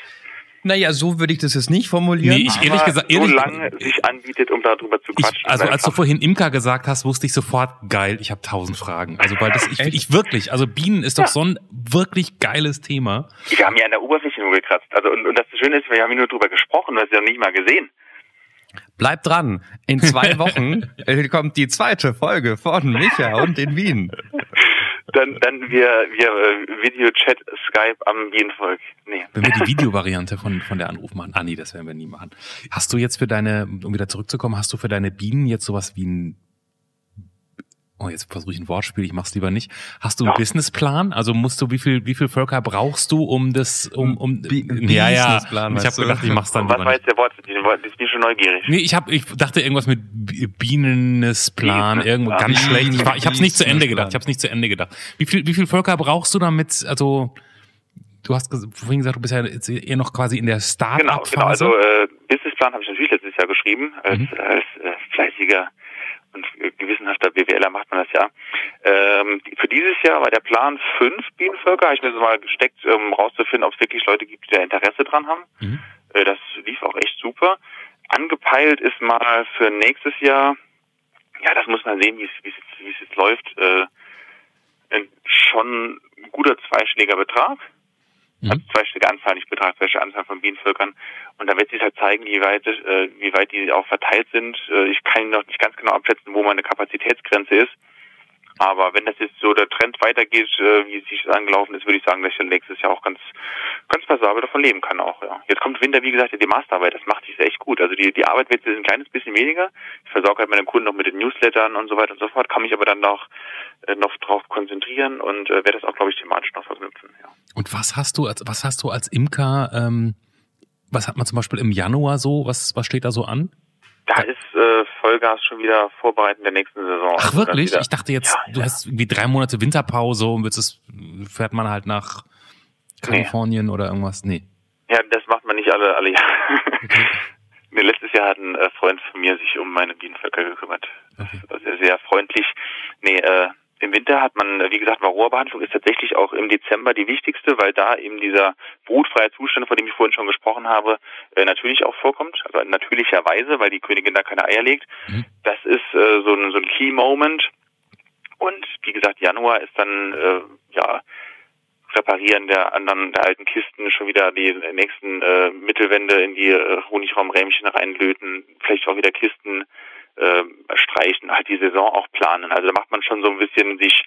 Naja, so würde ich das jetzt nicht formulieren. Nee, ich ehrlich gesagt, ehrlich, so lange sich anbietet, um darüber zu quatschen. Ich, also als du vorhin Imker gesagt hast, wusste ich sofort, geil, ich habe tausend Fragen. Also weil das, ich, ich wirklich, also Bienen ist doch ja. so ein wirklich geiles Thema. Wir haben ja an der Oberfläche nur gekratzt. Also und, und das Schöne ist, wir haben ja nur drüber gesprochen, du hast ja noch nicht mal gesehen. Bleibt dran. In zwei Wochen kommt die zweite Folge von Micha und den Wien dann, dann wir, wir äh, Videochat Skype am Bienenvolk. Nee. Wenn wir die Videovariante von, von der Anruf machen. Ah nee, das werden wir nie machen. Hast du jetzt für deine, um wieder zurückzukommen, hast du für deine Bienen jetzt sowas wie ein Oh, jetzt versuche ich ein Wortspiel, ich mach's lieber nicht. Hast du einen ja. Businessplan? Also musst du, wie viel, wie viel Völker brauchst du, um das, um, um, B ja, ja. Ich habe gedacht, ich mach's dann Was war jetzt der Wort? Ich bin schon neugierig. Nee, ich habe, ich dachte irgendwas mit Bienenes-Plan, irgendwo ganz schlecht. Ich, war, ich habe es nicht zu Ende gedacht. Ich habe es nicht zu Ende gedacht. Wie viel, wie viel Völker brauchst du damit? Also, du hast vorhin gesagt, du bist ja jetzt eher noch quasi in der Start-up-Phase. Genau, genau. Also, äh, Businessplan habe ich natürlich letztes Jahr geschrieben als, mhm. als äh, fleißiger und gewissenhafter BWLer macht man das ja. Ähm, für dieses Jahr war der Plan fünf Bienenvölker. Habe ich mir so mal gesteckt, um rauszufinden, ob es wirklich Leute gibt, die da Interesse dran haben. Mhm. Äh, das lief auch echt super. Angepeilt ist mal für nächstes Jahr, ja, das muss man sehen, wie es, wie jetzt läuft, äh, schon ein guter zweistelliger Betrag. Mhm. Also zweistellige Anzahl, nicht Betrag, welche Anzahl von Bienenvölkern. Und dann wird sich halt zeigen, wie weit, äh, wie weit die auch verteilt sind. Äh, ich kann noch nicht ganz genau abschätzen, wo meine Kapazitätsgrenze ist. Aber wenn das jetzt so der Trend weitergeht, äh, wie es sich angelaufen ist, würde ich sagen, dass ich dann nächstes Jahr auch ganz, ganz passabel davon leben kann auch, ja. Jetzt kommt Winter, wie gesagt, die Masterarbeit, das macht sich echt gut. Also die, die Arbeit wird jetzt ein kleines bisschen weniger. Ich versorge halt meine Kunden noch mit den Newslettern und so weiter und so fort, kann mich aber dann noch, äh, noch drauf konzentrieren und äh, werde das auch, glaube ich, thematisch noch verknüpfen, ja. Und was hast du als, was hast du als Imker, ähm, was hat man zum Beispiel im Januar so, was, was steht da so an? Da ist äh, Vollgas schon wieder vorbereiten der nächsten Saison. Ach also wirklich? Ich dachte jetzt, ja, du ja. hast irgendwie drei Monate Winterpause und willst es, fährt man halt nach Kalifornien nee. oder irgendwas? Nee. Ja, das macht man nicht alle, alle Jahre. Okay. nee, letztes Jahr hat ein äh, Freund von mir sich um meine Bienenvölker gekümmert. Okay. Das war sehr, sehr freundlich. Nee, äh, im Winter hat man, wie gesagt, Varroa-Behandlung ist tatsächlich auch im Dezember die wichtigste, weil da eben dieser brutfreie Zustand, von dem ich vorhin schon gesprochen habe, äh, natürlich auch vorkommt. Also natürlicherweise, weil die Königin da keine Eier legt. Mhm. Das ist äh, so, ein, so ein Key Moment. Und wie gesagt, Januar ist dann äh, ja Reparieren der anderen der alten Kisten, schon wieder die nächsten äh, Mittelwände in die äh, Honigraumrämchen reinlöten, vielleicht auch wieder Kisten äh, streichen, halt die Saison auch planen. Also da macht man schon so ein bisschen sich,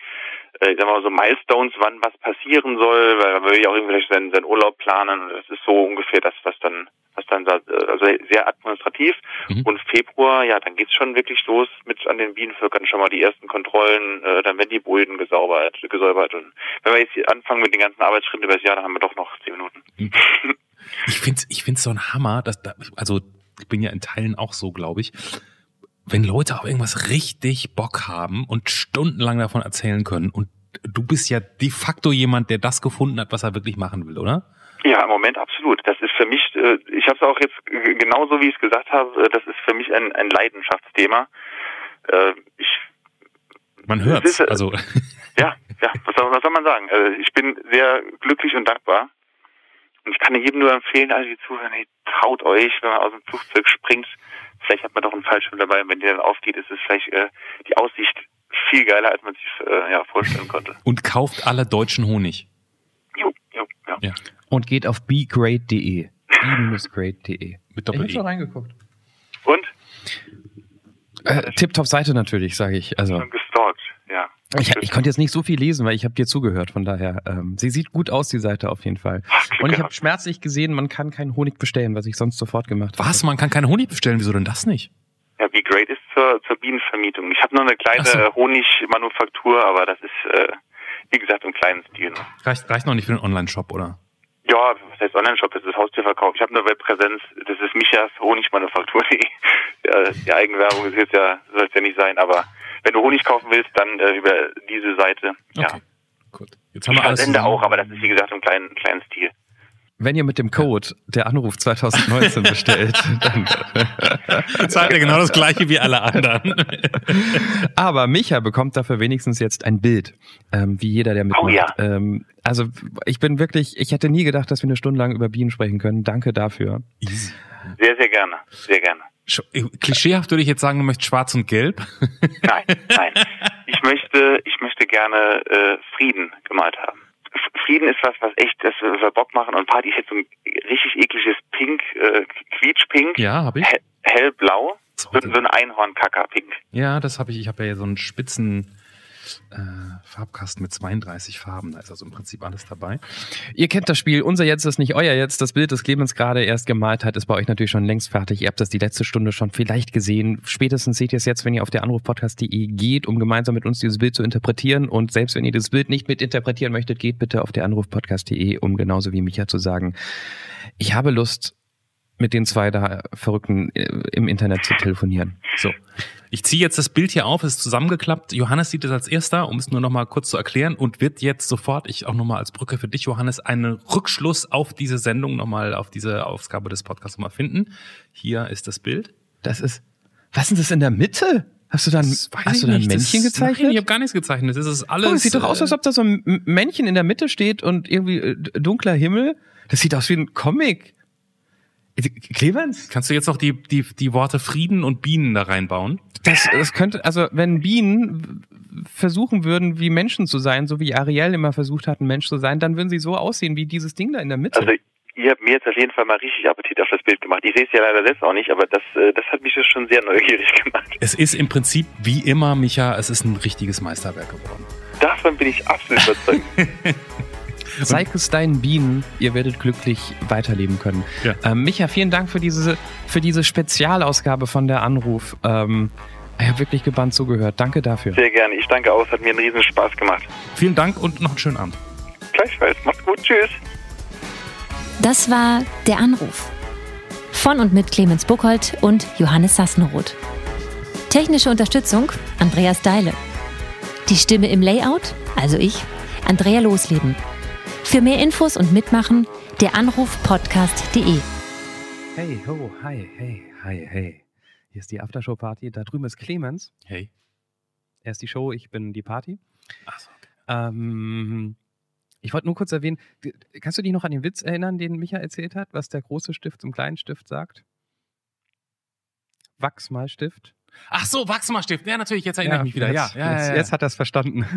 äh, ich sag mal so Milestones, wann was passieren soll, weil man will ja auch irgendwie seinen, seinen Urlaub planen und das ist so ungefähr das, was dann was dann da, also sehr administrativ. Mhm. Und Februar, ja, dann geht's schon wirklich los mit an den Bienenvölkern schon mal die ersten Kontrollen, äh, dann werden die Bullen gesäubert, gesäubert. Und wenn wir jetzt anfangen mit den ganzen Arbeitsschritten über das Jahr, dann haben wir doch noch zehn Minuten. Mhm. Ich finde ich find's so ein Hammer, dass da, also ich bin ja in Teilen auch so, glaube ich wenn Leute auf irgendwas richtig Bock haben und stundenlang davon erzählen können und du bist ja de facto jemand, der das gefunden hat, was er wirklich machen will, oder? Ja, im Moment absolut. Das ist für mich, äh, ich habe es auch jetzt genauso wie ich es gesagt habe, äh, das ist für mich ein, ein Leidenschaftsthema. Äh, ich man hört es. Also ja, ja, was soll, was soll man sagen? Ich bin sehr glücklich und dankbar. Und ich kann jedem nur empfehlen, alle die zuhören, hey, traut euch, wenn man aus dem Flugzeug springt. Vielleicht hat man doch einen Fallschirm dabei und wenn der dann aufgeht, ist es vielleicht äh, die Aussicht viel geiler, als man sich äh, ja, vorstellen konnte. Und kauft alle deutschen Honig. Jo, jo, ja. Ja. Und geht auf bgrade.de. b-grade.de. Mit Ich Doppel habe schon reingeguckt. Und? Äh, Tip-Top-Seite natürlich, sage ich. Also. Ich, ich konnte jetzt nicht so viel lesen, weil ich habe dir zugehört. Von daher, ähm, sie sieht gut aus, die Seite auf jeden Fall. Und ich habe schmerzlich gesehen, man kann keinen Honig bestellen, was ich sonst sofort gemacht habe. Was? Man kann keinen Honig bestellen. Wieso denn das nicht? Ja, wie great ist zur, zur Bienenvermietung. Ich habe noch eine kleine so. äh, Honigmanufaktur, aber das ist, äh, wie gesagt, im kleinen Stil. noch. Reicht, reicht noch nicht für den Online-Shop, oder? Ja, was heißt Online-Shop? Das ist Haustierverkauf. Ich habe eine Webpräsenz. Das ist Michas Honigmanufaktur. Die, ja, die Eigenwerbung ist jetzt ja, soll es ja nicht sein, aber wenn du Honig kaufen willst, dann äh, über diese Seite. Ja. Okay. Gut. Jetzt haben Ich wir alles. zusammen. auch, aber das ist wie gesagt im kleinen, kleinen Stil. Wenn ihr mit dem Code der Anruf 2019 bestellt, dann. Zahlt ihr genau das gleiche wie alle anderen. Aber Micha bekommt dafür wenigstens jetzt ein Bild, ähm, wie jeder, der mitmacht. Oh ja. ähm, also ich bin wirklich, ich hätte nie gedacht, dass wir eine Stunde lang über Bienen sprechen können. Danke dafür. Easy. Sehr, sehr gerne. Sehr gerne. Äh, Klischeehaft würde ich jetzt sagen, du möchtest schwarz und gelb. Nein, nein. Ich möchte, ich möchte gerne äh, Frieden gemalt haben. Frieden ist was, was echt, das wir Bock machen und Party. Ich hätte so ein richtig ekliges Pink, äh, Quietschpink, Ja, habe ich. he hellblau, so, so ein Einhorn-Kacker-Pink. Ja, das habe ich. Ich habe ja so einen spitzen äh, Farbkasten mit 32 Farben. Da ist also im Prinzip alles dabei. Ihr kennt das Spiel. Unser Jetzt ist nicht euer Jetzt. Das Bild, das Clemens gerade erst gemalt hat, ist bei euch natürlich schon längst fertig. Ihr habt das die letzte Stunde schon vielleicht gesehen. Spätestens seht ihr es jetzt, wenn ihr auf der anrufpodcast.de geht, um gemeinsam mit uns dieses Bild zu interpretieren. Und selbst wenn ihr dieses Bild nicht mit interpretieren möchtet, geht bitte auf der anrufpodcast.de, um genauso wie Micha zu sagen, ich habe Lust, mit den zwei da Verrückten äh, im Internet zu telefonieren. So. Ich ziehe jetzt das Bild hier auf, es ist zusammengeklappt. Johannes sieht es als erster, um es nur noch mal kurz zu erklären und wird jetzt sofort, ich auch noch mal als Brücke für dich, Johannes, einen Rückschluss auf diese Sendung noch mal, auf diese Ausgabe des Podcasts noch mal finden. Hier ist das Bild. Das ist, was ist das in der Mitte? Hast du da ein, hast du da ein nicht. Männchen das, gezeichnet? Nein, ich habe gar nichts gezeichnet. Das ist alles. Oh, das sieht doch aus, als ob da so ein Männchen in der Mitte steht und irgendwie äh, dunkler Himmel. Das sieht aus wie ein Comic. Clemens? Kannst du jetzt noch die, die, die Worte Frieden und Bienen da reinbauen? Das, das könnte, also wenn Bienen versuchen würden, wie Menschen zu sein, so wie Ariel immer versucht hat, ein Mensch zu sein, dann würden sie so aussehen wie dieses Ding da in der Mitte. Also ihr habt mir jetzt auf jeden Fall mal richtig Appetit auf das Bild gemacht. Ich sehe es ja leider selbst auch nicht, aber das, äh, das hat mich jetzt schon sehr neugierig gemacht. Es ist im Prinzip wie immer, Micha, es ist ein richtiges Meisterwerk geworden. Davon bin ich absolut überzeugt. Zeig es deinen Bienen, ihr werdet glücklich weiterleben können. Ja. Ähm, Micha, vielen Dank für diese, für diese Spezialausgabe von der Anruf. Ähm, ich habe wirklich gebannt zugehört. Danke dafür. Sehr gerne. Ich danke auch. Es hat mir einen riesen Spaß gemacht. Vielen Dank und noch einen schönen Abend. Gleichfalls. Macht's gut. Tschüss. Das war Der Anruf. Von und mit Clemens Buchholz und Johannes Sassenroth. Technische Unterstützung Andreas Deile. Die Stimme im Layout, also ich, Andrea Losleben. Für mehr Infos und Mitmachen der Anrufpodcast.de. Hey, ho, hi, hey, hi, hey. Hier ist die Aftershow-Party. Da drüben ist Clemens. Hey. Er ist die Show, ich bin die Party. Achso. Ähm, ich wollte nur kurz erwähnen, kannst du dich noch an den Witz erinnern, den Micha erzählt hat, was der große Stift zum kleinen Stift sagt? Wachsmalstift. Ach so, Wachsmalstift. Ja, natürlich, jetzt erinnere ich mich wieder. Jetzt, ja, ja, jetzt, ja, ja. jetzt hat er es verstanden.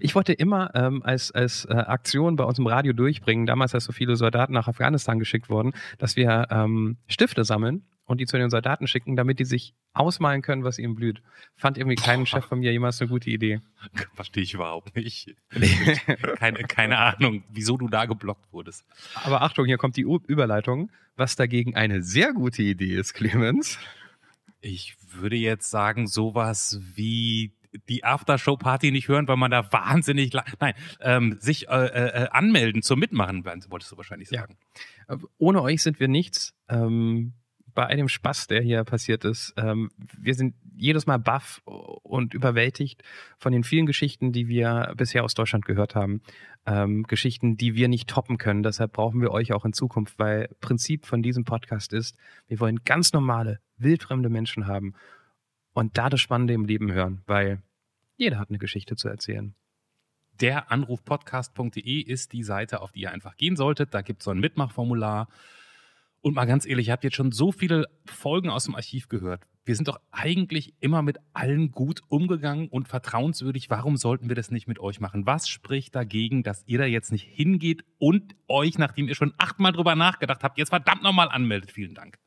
Ich wollte immer ähm, als, als äh, Aktion bei uns im Radio durchbringen, damals, als so viele Soldaten nach Afghanistan geschickt wurden, dass wir ähm, Stifte sammeln und die zu den Soldaten schicken, damit die sich ausmalen können, was ihnen blüht. Fand irgendwie kein Chef von mir jemals eine gute Idee. Verstehe ich überhaupt nicht. keine, keine Ahnung, wieso du da geblockt wurdest. Aber Achtung, hier kommt die Überleitung. Was dagegen eine sehr gute Idee ist, Clemens. Ich würde jetzt sagen, sowas wie die Aftershow-Party nicht hören, weil man da wahnsinnig lang, nein, ähm, sich äh, äh, anmelden zum Mitmachen, wolltest du wahrscheinlich Ja. sagen. Äh, Ohne euch sind wir nichts. Ähm, bei all dem Spaß, der hier passiert ist. Ähm, wir sind jedes Mal baff und überwältigt von den vielen Geschichten, die wir bisher aus Deutschland gehört haben. Ähm, Geschichten, die wir nicht toppen können. Deshalb brauchen wir euch auch in Zukunft, weil Prinzip von diesem Podcast ist, wir wollen ganz normale, wildfremde Menschen haben und da das Spannende im Leben hören, weil Jeder hat eine Geschichte zu erzählen. Der Anrufpodcast.de ist die Seite, auf die ihr einfach gehen solltet. Da gibt es so ein Mitmachformular. Und mal ganz ehrlich, ihr habt jetzt schon so viele Folgen aus dem Archiv gehört. Wir sind doch eigentlich immer mit allen gut umgegangen und vertrauenswürdig. Warum sollten wir das nicht mit euch machen? Was spricht dagegen, dass ihr da jetzt nicht hingeht und euch, nachdem ihr schon achtmal drüber nachgedacht habt, jetzt verdammt nochmal anmeldet? Vielen Dank.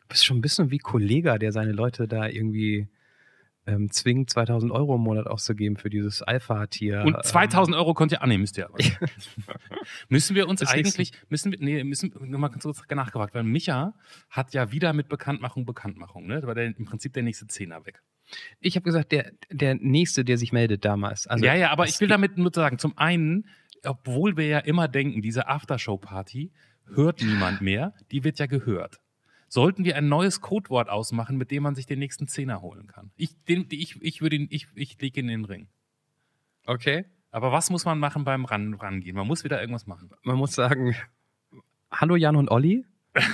Du bist schon ein bisschen wie Kollega, der seine Leute da irgendwie ähm, zwingt, 2000 Euro im Monat auszugeben für dieses Alpha-Tier. Und 2000 Euro könnt ihr annehmen, müsst ihr aber. müssen wir uns Das eigentlich, müssen wir, nee, müssen, nochmal ganz kurz nachgefragt, weil Micha hat ja wieder mit Bekanntmachung Bekanntmachung, ne? Da war der, im Prinzip der nächste Zehner weg. Ich habe gesagt, der, der Nächste, der sich meldet damals. Also, ja, ja, aber ich will damit nur sagen, zum einen, obwohl wir ja immer denken, diese Aftershow-Party hört niemand mehr, die wird ja gehört. Sollten wir ein neues Codewort ausmachen, mit dem man sich den nächsten Zehner holen kann? Ich, den, ich, ich würde ihn, ich, ich lege ihn in den Ring. Okay. Aber was muss man machen beim Ran, Rangehen? Man muss wieder irgendwas machen. Man muss sagen, hallo Jan und Olli.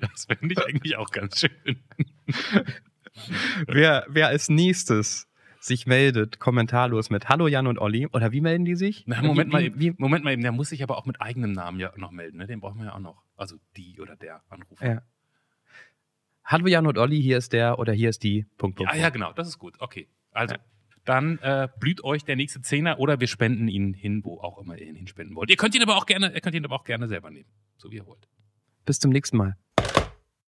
Das fände ich eigentlich auch ganz schön. Wer, wer als nächstes sich meldet, kommentarlos mit Hallo Jan und Olli, oder wie melden die sich? Na, Moment, wie, mal, wie, Moment mal eben, der muss sich aber auch mit eigenem Namen ja noch melden. Ne? Den brauchen wir ja auch noch. Also die oder der Anrufer. Ja. Hallo Jan und Olli, hier ist der oder hier ist die. Punkt, Punkt, Ja, ja, genau, das ist gut. Okay. Also, dann äh, blüht euch der nächste Zehner oder wir spenden ihn hin, wo auch immer ihr ihn hinspenden wollt. Ihr könnt ihn aber auch gerne, ihr könnt ihn aber auch gerne selber nehmen. So wie ihr wollt. Bis zum nächsten Mal.